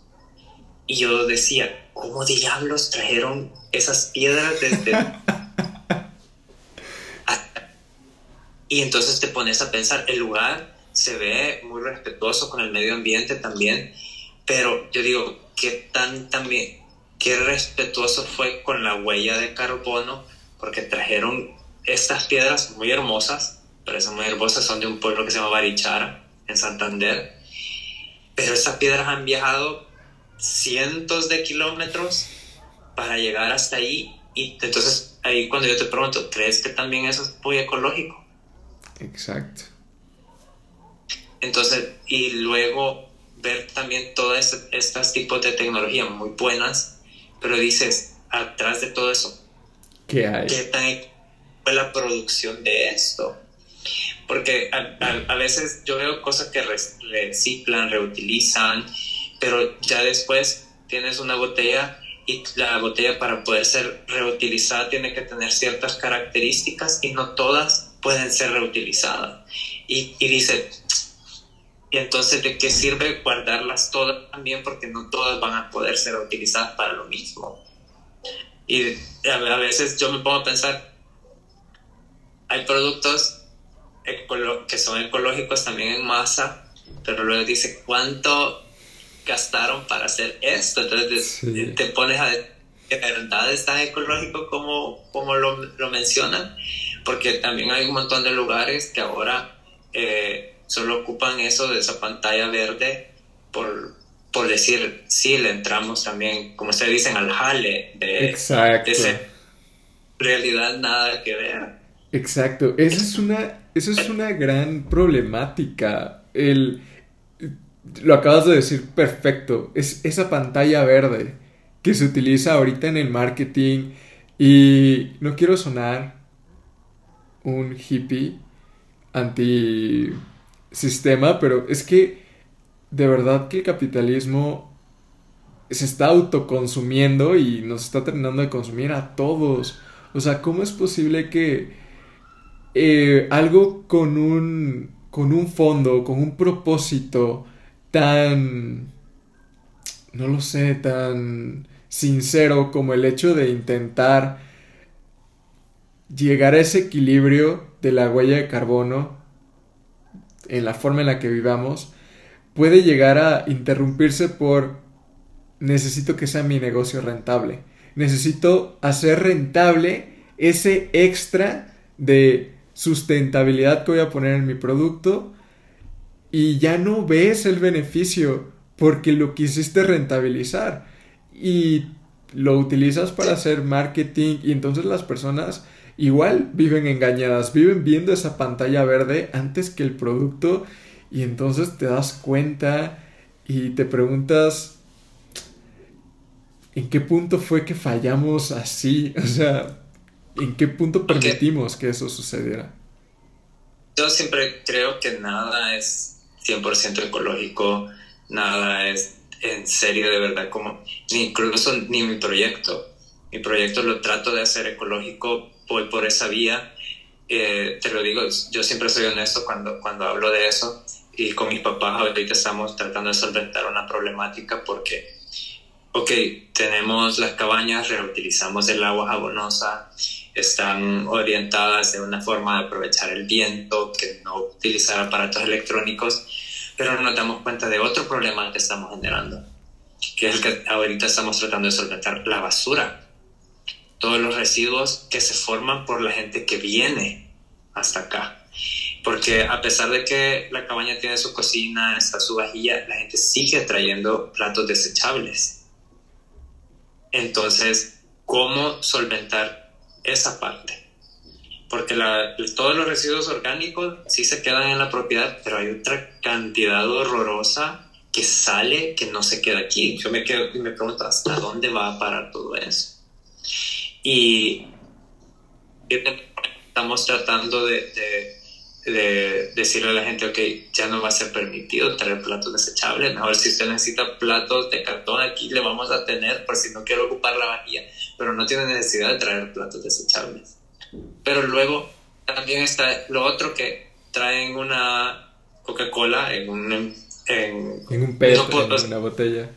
Y yo decía, ¿cómo diablos trajeron esas piedras desde... y entonces te pones a pensar, el lugar se ve muy respetuoso con el medio ambiente también, pero yo digo, ¿qué tan también, qué respetuoso fue con la huella de carbono? Porque trajeron estas piedras muy hermosas, pero esas muy hermosas son de un pueblo que se llama Barichara en Santander, pero esas piedras han viajado cientos de kilómetros para llegar hasta ahí y entonces ahí cuando yo te pregunto, ¿crees que también eso es muy ecológico? Exacto. Entonces, y luego ver también todas estas tipos de tecnología muy buenas, pero dices, atrás de todo eso, ¿qué hay? ¿Qué tan fue la producción de esto? porque a, veces yo veo cosas que reciclan, reutilizan, pero ya después tienes una botella y la botella para poder ser reutilizada tiene que tener ciertas características y no todas pueden ser reutilizadas. Y, y dice, y entonces de qué sirve guardarlas todas también porque no todas van a poder ser utilizadas para lo mismo. Y a veces yo me pongo a pensar, hay productos que son ecológicos también en masa, pero luego dice cuánto gastaron para hacer esto. Entonces te pones a ¿de verdad es tan ecológico como, como lo, lo, mencionan? Porque también hay un montón de lugares que ahora eh, solo ocupan eso de esa pantalla verde por, por decir, sí, le entramos también, como ustedes dicen, al jale de, Exacto. de realidad nada que ver. Exacto, esa es una, esa es una gran problemática. El, lo acabas de decir perfecto, es esa pantalla verde que se utiliza ahorita en el marketing y no quiero sonar un hippie anti sistema, pero es que de verdad que el capitalismo se está autoconsumiendo y nos está terminando de consumir a todos. O sea, ¿cómo es posible que eh, algo con un, con un fondo, con un propósito tan, no lo sé, tan sincero como el hecho de intentar llegar a ese equilibrio de la huella de carbono en la forma en la que vivamos, puede llegar a interrumpirse por necesito que sea mi negocio rentable. Necesito hacer rentable ese extra de sustentabilidad que voy a poner en mi producto y ya no ves el beneficio porque lo quisiste rentabilizar y lo utilizas para hacer marketing y entonces las personas igual viven engañadas, viven viendo esa pantalla verde antes que el producto y entonces te das cuenta y te preguntas en qué punto fue que fallamos así, o sea, ¿En qué punto permitimos que eso sucediera? Yo siempre creo que nada es 100% ecológico, nada es en serio de verdad como, ni incluso ni mi proyecto. Mi proyecto lo trato de hacer ecológico, por esa vía, eh, te lo digo, yo siempre soy honesto cuando, cuando hablo de eso. Y con mis papás ahorita estamos tratando de solventar una problemática porque, ok, tenemos las cabañas, reutilizamos el agua jabonosa, están orientadas de una forma de aprovechar el viento, que no utilizar aparatos electrónicos, pero nos damos cuenta de otro problema que estamos generando, que es el que ahorita estamos tratando de solventar, la basura todos los residuos que se forman por la gente que viene hasta acá. Porque a pesar de que la cabaña tiene su cocina, está su vajilla, la gente sigue trayendo platos desechables. Entonces, ¿cómo solventar esa parte? Porque todos los residuos orgánicos sí se quedan en la propiedad, pero hay otra cantidad horrorosa que sale que no se queda aquí. Yo me, quedo, me pregunto, ¿hasta dónde va a parar todo eso? Y estamos tratando de, decirle a la gente, ok, ya no va a ser permitido traer platos desechables, mejor si usted necesita platos de cartón, aquí le vamos a tener por si no quiere ocupar la vajilla, pero no tiene necesidad de traer platos desechables. Pero luego también está lo otro que traen una Coca-Cola en un... En, un pedo, en una botella.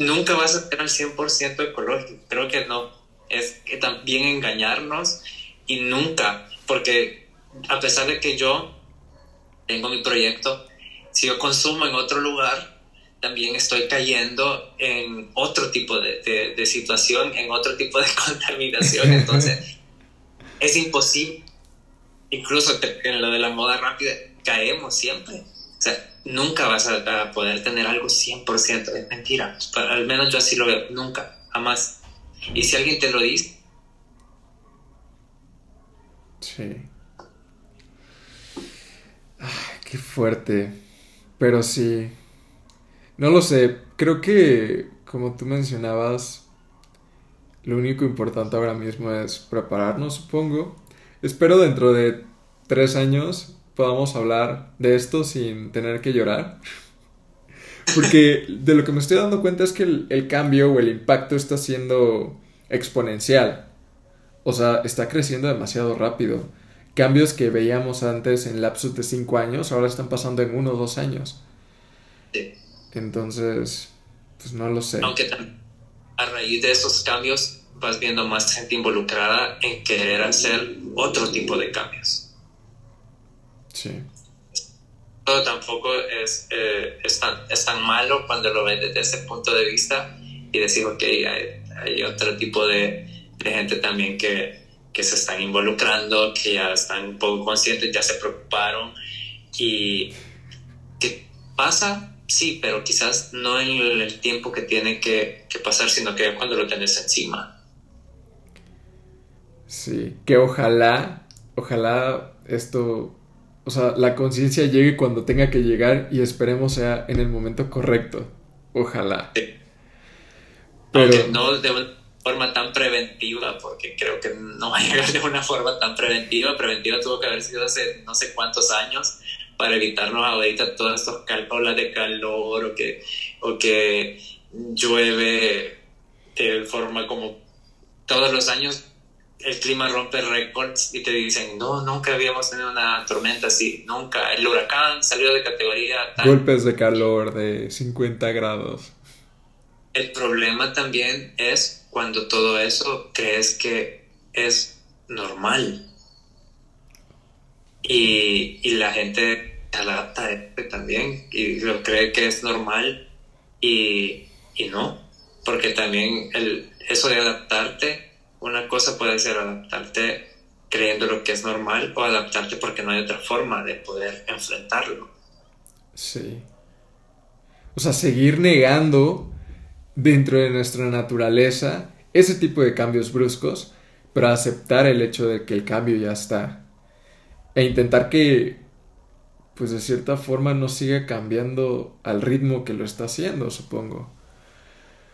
nunca vas a tener al 100% ecológico, creo que no es que también engañarnos y nunca, porque a pesar de que yo tengo mi proyecto, si yo consumo en otro lugar, también estoy cayendo en otro tipo de, de, situación, en otro tipo de contaminación. Entonces, es imposible. Incluso en lo de la moda rápida, caemos siempre. O sea, nunca vas a, a poder tener algo 100%. Es mentira. Al menos yo así lo veo. Nunca, jamás. Y si alguien te lo dice. Sí. qué fuerte. Pero sí. No lo sé. Creo que, como tú mencionabas, lo único importante ahora mismo es prepararnos, supongo. Espero dentro de tres años podamos hablar de esto sin tener que llorar. Porque de lo que me estoy dando cuenta es que el, cambio o el impacto está siendo exponencial. O sea, está creciendo demasiado rápido. Cambios que veíamos antes en lapsos de 5 años, ahora están pasando en 1 o 2 años. Entonces, pues no lo sé. Aunque a raíz de esos cambios vas viendo más gente involucrada en querer hacer otro tipo de cambios. Sí tampoco es, eh, es, tan, es, tan, malo cuando lo ves desde ese punto de vista y decir, ok, hay, hay otro tipo de, de gente también que, que, se están involucrando, que ya están un poco conscientes, ya se preocuparon y ¿qué pasa, sí, pero quizás no en el tiempo que tiene que, que pasar, sino que cuando lo tienes encima. Sí, que ojalá, ojalá esto o sea, la conciencia llegue cuando tenga que llegar y esperemos sea en el momento correcto. Ojalá. Pero no de una forma tan preventiva, porque creo que no va a llegar de una forma tan preventiva. Preventiva tuvo que haber sido hace no sé cuántos años para evitarnos ahorita todos estos olas de calor o que, o que llueve de forma como todos los años el clima rompe récords y te dicen, no, nunca habíamos tenido una tormenta así, nunca. El huracán salió de categoría Golpes de calor de 50 grados. El problema también es cuando todo eso crees que es normal. Y, y la gente se adapta a esto también y lo cree que es normal y, y no, porque también el, eso de adaptarte una cosa puede ser adaptarte creyendo lo que es normal o adaptarte porque no hay otra forma de poder enfrentarlo. Sí. O sea, seguir negando dentro de nuestra naturaleza ese tipo de cambios bruscos, pero aceptar el hecho de que el cambio ya está. E intentar que, pues de cierta forma, no siga cambiando al ritmo que lo está haciendo, supongo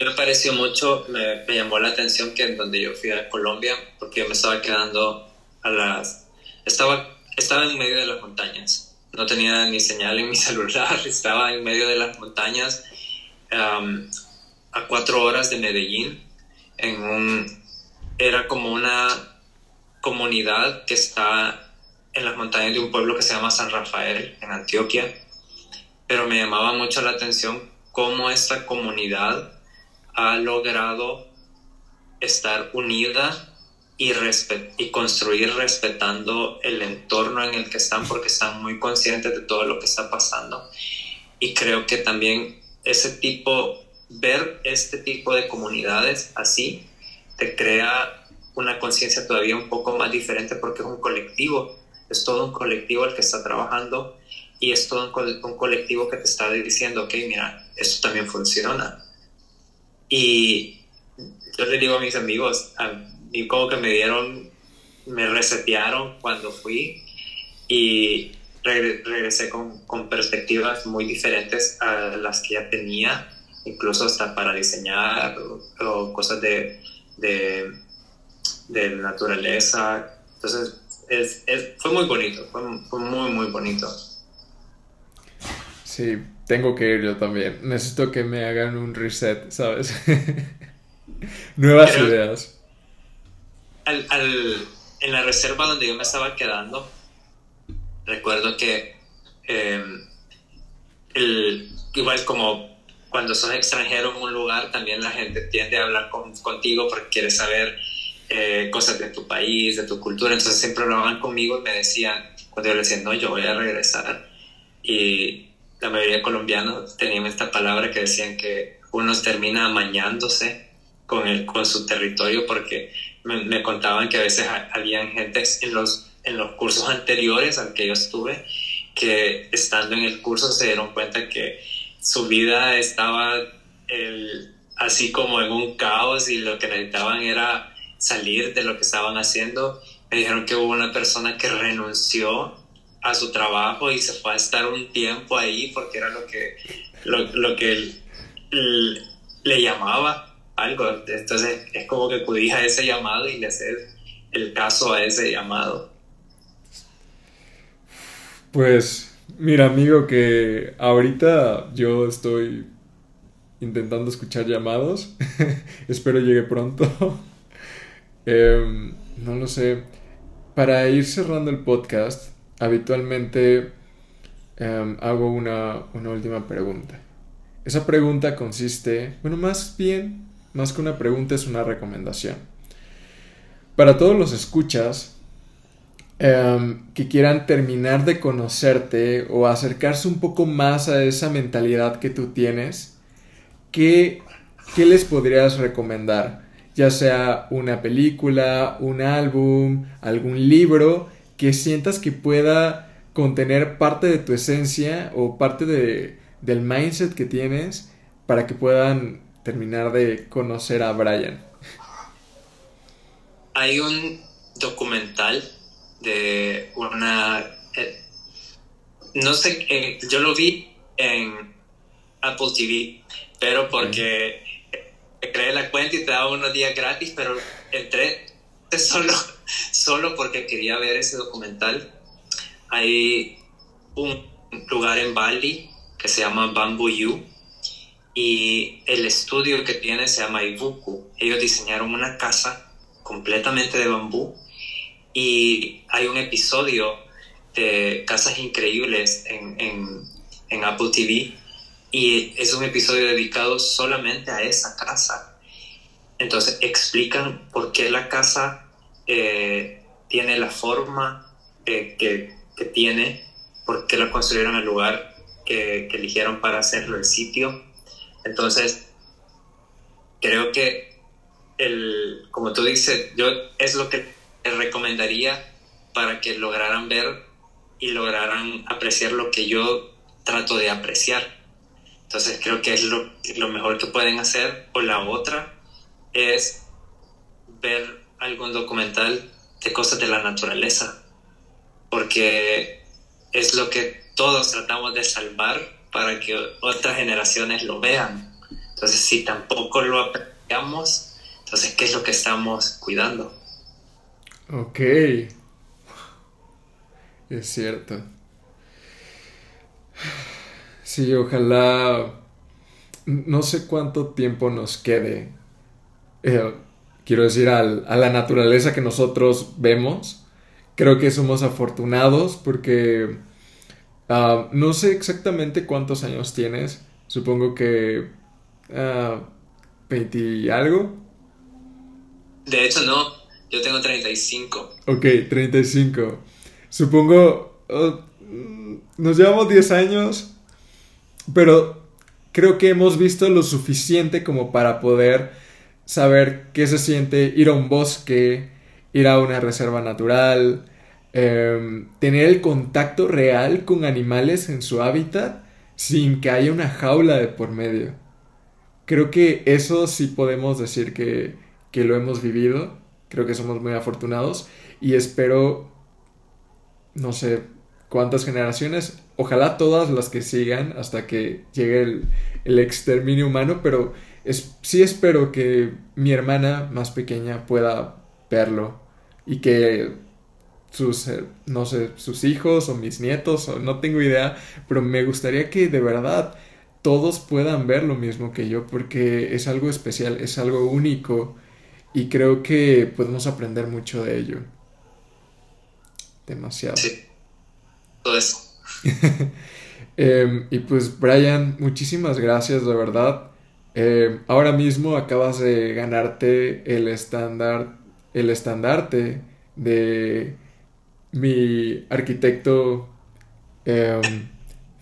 me pareció mucho, me, llamó la atención que en donde yo fui a Colombia, porque yo me estaba quedando a las... Estaba, estaba en medio de las montañas, no tenía ni señal en mi celular, estaba en medio de las montañas a cuatro horas de Medellín, en un... Era como una... comunidad que está en las montañas de un pueblo que se llama San Rafael, en Antioquia, pero me llamaba mucho la atención cómo esta comunidad ha logrado estar unida y, construir respetando el entorno en el que están porque están muy conscientes de todo lo que está pasando. Y creo que también ese tipo, ver este tipo de comunidades así, te crea una conciencia todavía un poco más diferente porque es un colectivo, es todo un colectivo el que está trabajando y es todo un, colectivo que te está diciendo, ok, mira, esto también funciona. Y yo le digo a mis amigos, a mí como que me dieron, me resetearon cuando fui y regresé con, con, perspectivas muy diferentes a las que ya tenía, incluso hasta para diseñar o, cosas de, de, de, naturaleza. Entonces, es, fue muy bonito, fue, fue muy, muy bonito. Sí, tengo que ir yo también. Necesito que me hagan un reset, ¿sabes? Nuevas ideas. Al, al, en la reserva donde yo me estaba quedando, recuerdo que em, el, igual como cuando sos extranjero en un lugar, también la gente tiende a hablar contigo porque quiere saber eh, cosas de tu país, de tu cultura. Entonces siempre hablaban conmigo y me decían, cuando yo les decía, no, yo voy a regresar. Y la mayoría de colombianos tenían esta palabra que decían que uno termina amañándose con, el, con su territorio porque me, contaban que a veces habían gente en los, en los cursos anteriores al que yo estuve que estando en el curso se dieron cuenta que su vida estaba así como en un caos y lo que necesitaban era salir de lo que estaban haciendo. Me dijeron que hubo una persona que renunció a su trabajo y se fue a estar un tiempo ahí porque era lo que, lo, que le llamaba algo. Entonces es como que acudís a ese llamado y le haces el caso a ese llamado. Pues mira amigo que ahorita yo estoy intentando escuchar llamados. Espero llegue pronto. Em, no lo sé. Para ir cerrando el podcast, habitualmente em, hago una, última pregunta. Esa pregunta consiste, bueno, más bien, más que una pregunta es una recomendación. Para todos los escuchas em, que quieran terminar de conocerte o acercarse un poco más a esa mentalidad que tú tienes, ¿qué, qué les podrías recomendar? Ya sea una película, un álbum, algún libro que sientas que pueda contener parte de tu esencia o parte de, del mindset que tienes para que puedan terminar de conocer a Brian. Hay un documental de una... Eh, no sé, eh, yo lo vi en Apple TV, pero porque creé la cuenta y te daba unos días gratis, pero entré solo, solo porque quería ver ese documental. Hay un lugar en Bali que se llama Bamboo U y el estudio que tiene se llama Ibuku. Ellos diseñaron una casa completamente de bambú y hay un episodio de Casas Increíbles en, en Apple TV y es un episodio dedicado solamente a esa casa entonces explican por qué la casa eh, tiene la forma eh, que, tiene, por qué la construyeron el lugar que, eligieron para hacerlo, el sitio. Entonces, creo que, el, como tú dices, yo es lo que les recomendaría para que lograran ver y lograran apreciar lo que yo trato de apreciar. Entonces creo que es lo, lo mejor que pueden hacer. O la otra es ver algún documental de cosas de la naturaleza, porque es lo que todos tratamos de salvar para que otras generaciones lo vean. Entonces, si tampoco lo apreciamos, entonces, ¿qué es lo que estamos cuidando? Ok. Es cierto. Sí, ojalá... No sé cuánto tiempo nos quede eh, quiero decir, a la naturaleza que nosotros vemos. Creo que somos afortunados porque ah, no sé exactamente cuántos años tienes. Supongo que uh, 20 y algo. De hecho, no. Yo tengo 35. Ok, 35. Supongo... Oh, nos llevamos 10 años, pero creo que hemos visto lo suficiente como para poder saber qué se siente ir a un bosque, ir a una reserva natural, em, tener el contacto real con animales en su hábitat sin que haya una jaula de por medio. Creo que eso sí podemos decir que, que lo hemos vivido. Creo que somos muy afortunados y espero, no sé, cuántas generaciones, ojalá todas las que sigan hasta que llegue el, el exterminio humano, pero es, sí espero que mi hermana más pequeña pueda verlo y que sus, eh, no sé, sus hijos o mis nietos, o no tengo idea, pero me gustaría que de verdad todos puedan ver lo mismo que yo porque es algo especial, es algo único y creo que podemos aprender mucho de ello. Demasiado. Sí. Todo eso. Em, y pues Brian, muchísimas gracias de verdad. Em, ahora mismo acabas de ganarte el estándar, el estandarte de mi arquitecto em,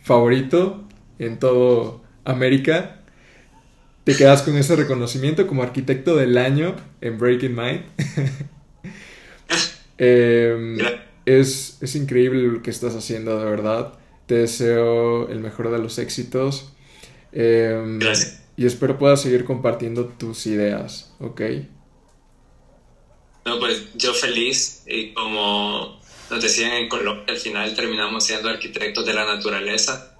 favorito en todo América. Te quedas con ese reconocimiento como arquitecto del año en Breaking Mind. es, es increíble lo que estás haciendo, de verdad. Te deseo el mejor de los éxitos. Em, Gracias. Y espero puedas seguir compartiendo tus ideas, ¿ok? No, pues yo feliz y como nos decían en Colombia, al final terminamos siendo arquitectos de la naturaleza.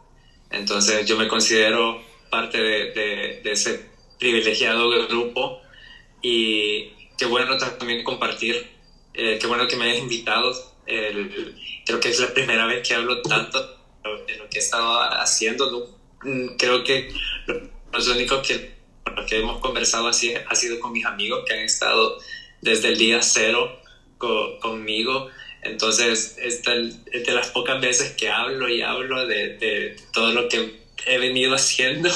Entonces yo me considero parte de, de, de ese privilegiado grupo y qué bueno también compartir, eh, qué bueno que me hayas invitado. El, creo que es la primera vez que hablo tanto de lo que he estado haciendo. Mm, creo que lo único que, lo que hemos conversado así ha sido con mis amigos que han estado desde el día cero conmigo. Entonces, esta es de las pocas veces que hablo y hablo de, de todo lo que he venido haciendo.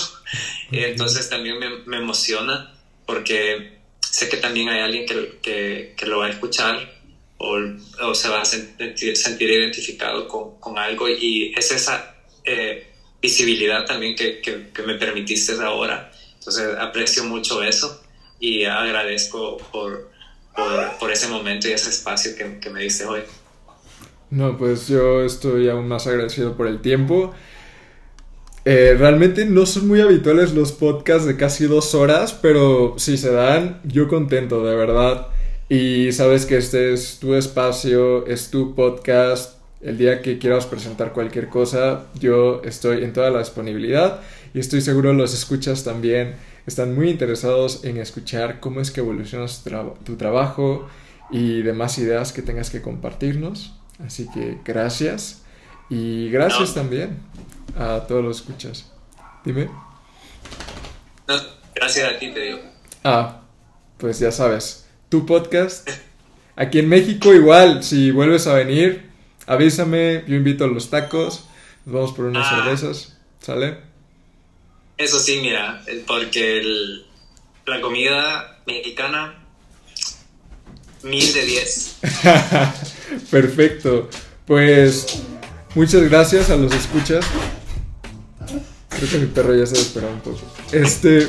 Entonces, también me, me, emociona porque sé que también hay alguien que, que, que lo va a escuchar o, o, se va a sentir, sentir identificado con, con, algo y es esa eh, visibilidad también que, que, que, me permitiste ahora. Entonces aprecio mucho eso y agradezco por, por, por ese momento y ese espacio que, que, me diste hoy. No, pues yo estoy aún más agradecido por el tiempo. Eh, realmente no son muy habituales los podcasts de casi dos horas, pero si se dan, yo contento, de verdad. Y sabes que este es tu espacio, es tu podcast. El día que quieras presentar cualquier cosa, yo estoy en toda la disponibilidad y estoy seguro los escuchas también están muy interesados en escuchar cómo es que evolucionas tu, trabajo y demás ideas que tengas que compartirnos. Así que gracias y gracias también a todos los escuchas. Dime. gracias a ti, te digo. Ah, pues ya sabes tu podcast. Aquí en México igual, si vuelves a venir, avísame, yo invito a los tacos, nos vamos por unas ah. cervezas, ¿sale? Eso sí, mira, porque la comida mexicana, mil de diez. Perfecto, pues muchas gracias a los escuchas. Creo que mi perro ya se ha un poco. Este...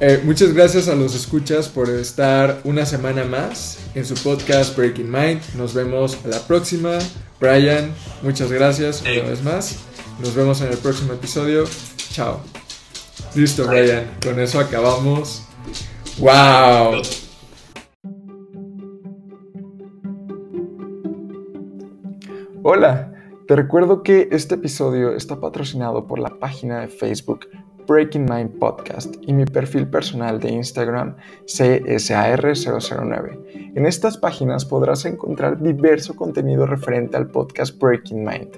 Eh, muchas gracias a los escuchas por estar una semana más en su podcast Breaking Mind. Nos vemos a la próxima. Brian, muchas gracias una vez más. Nos vemos en el próximo episodio. Chao. Listo, Brian. Con eso acabamos. ¡Wow! Hola, te recuerdo que este episodio está patrocinado por la página de Facebook Breaking Mind Podcast y mi perfil personal de Instagram CSAR009. En estas páginas podrás encontrar diverso contenido referente al podcast Breaking Mind.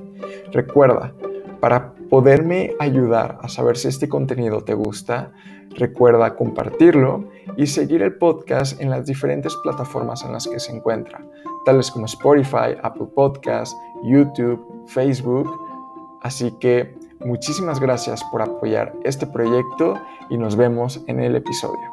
Recuerda, para poderme ayudar a saber si este contenido te gusta, Recuerda compartirlo y seguir el podcast en las diferentes plataformas en las que se encuentra, tales como Spotify, Apple Podcasts, YouTube, Facebook. Así que muchísimas gracias por apoyar este proyecto y nos vemos en el episodio.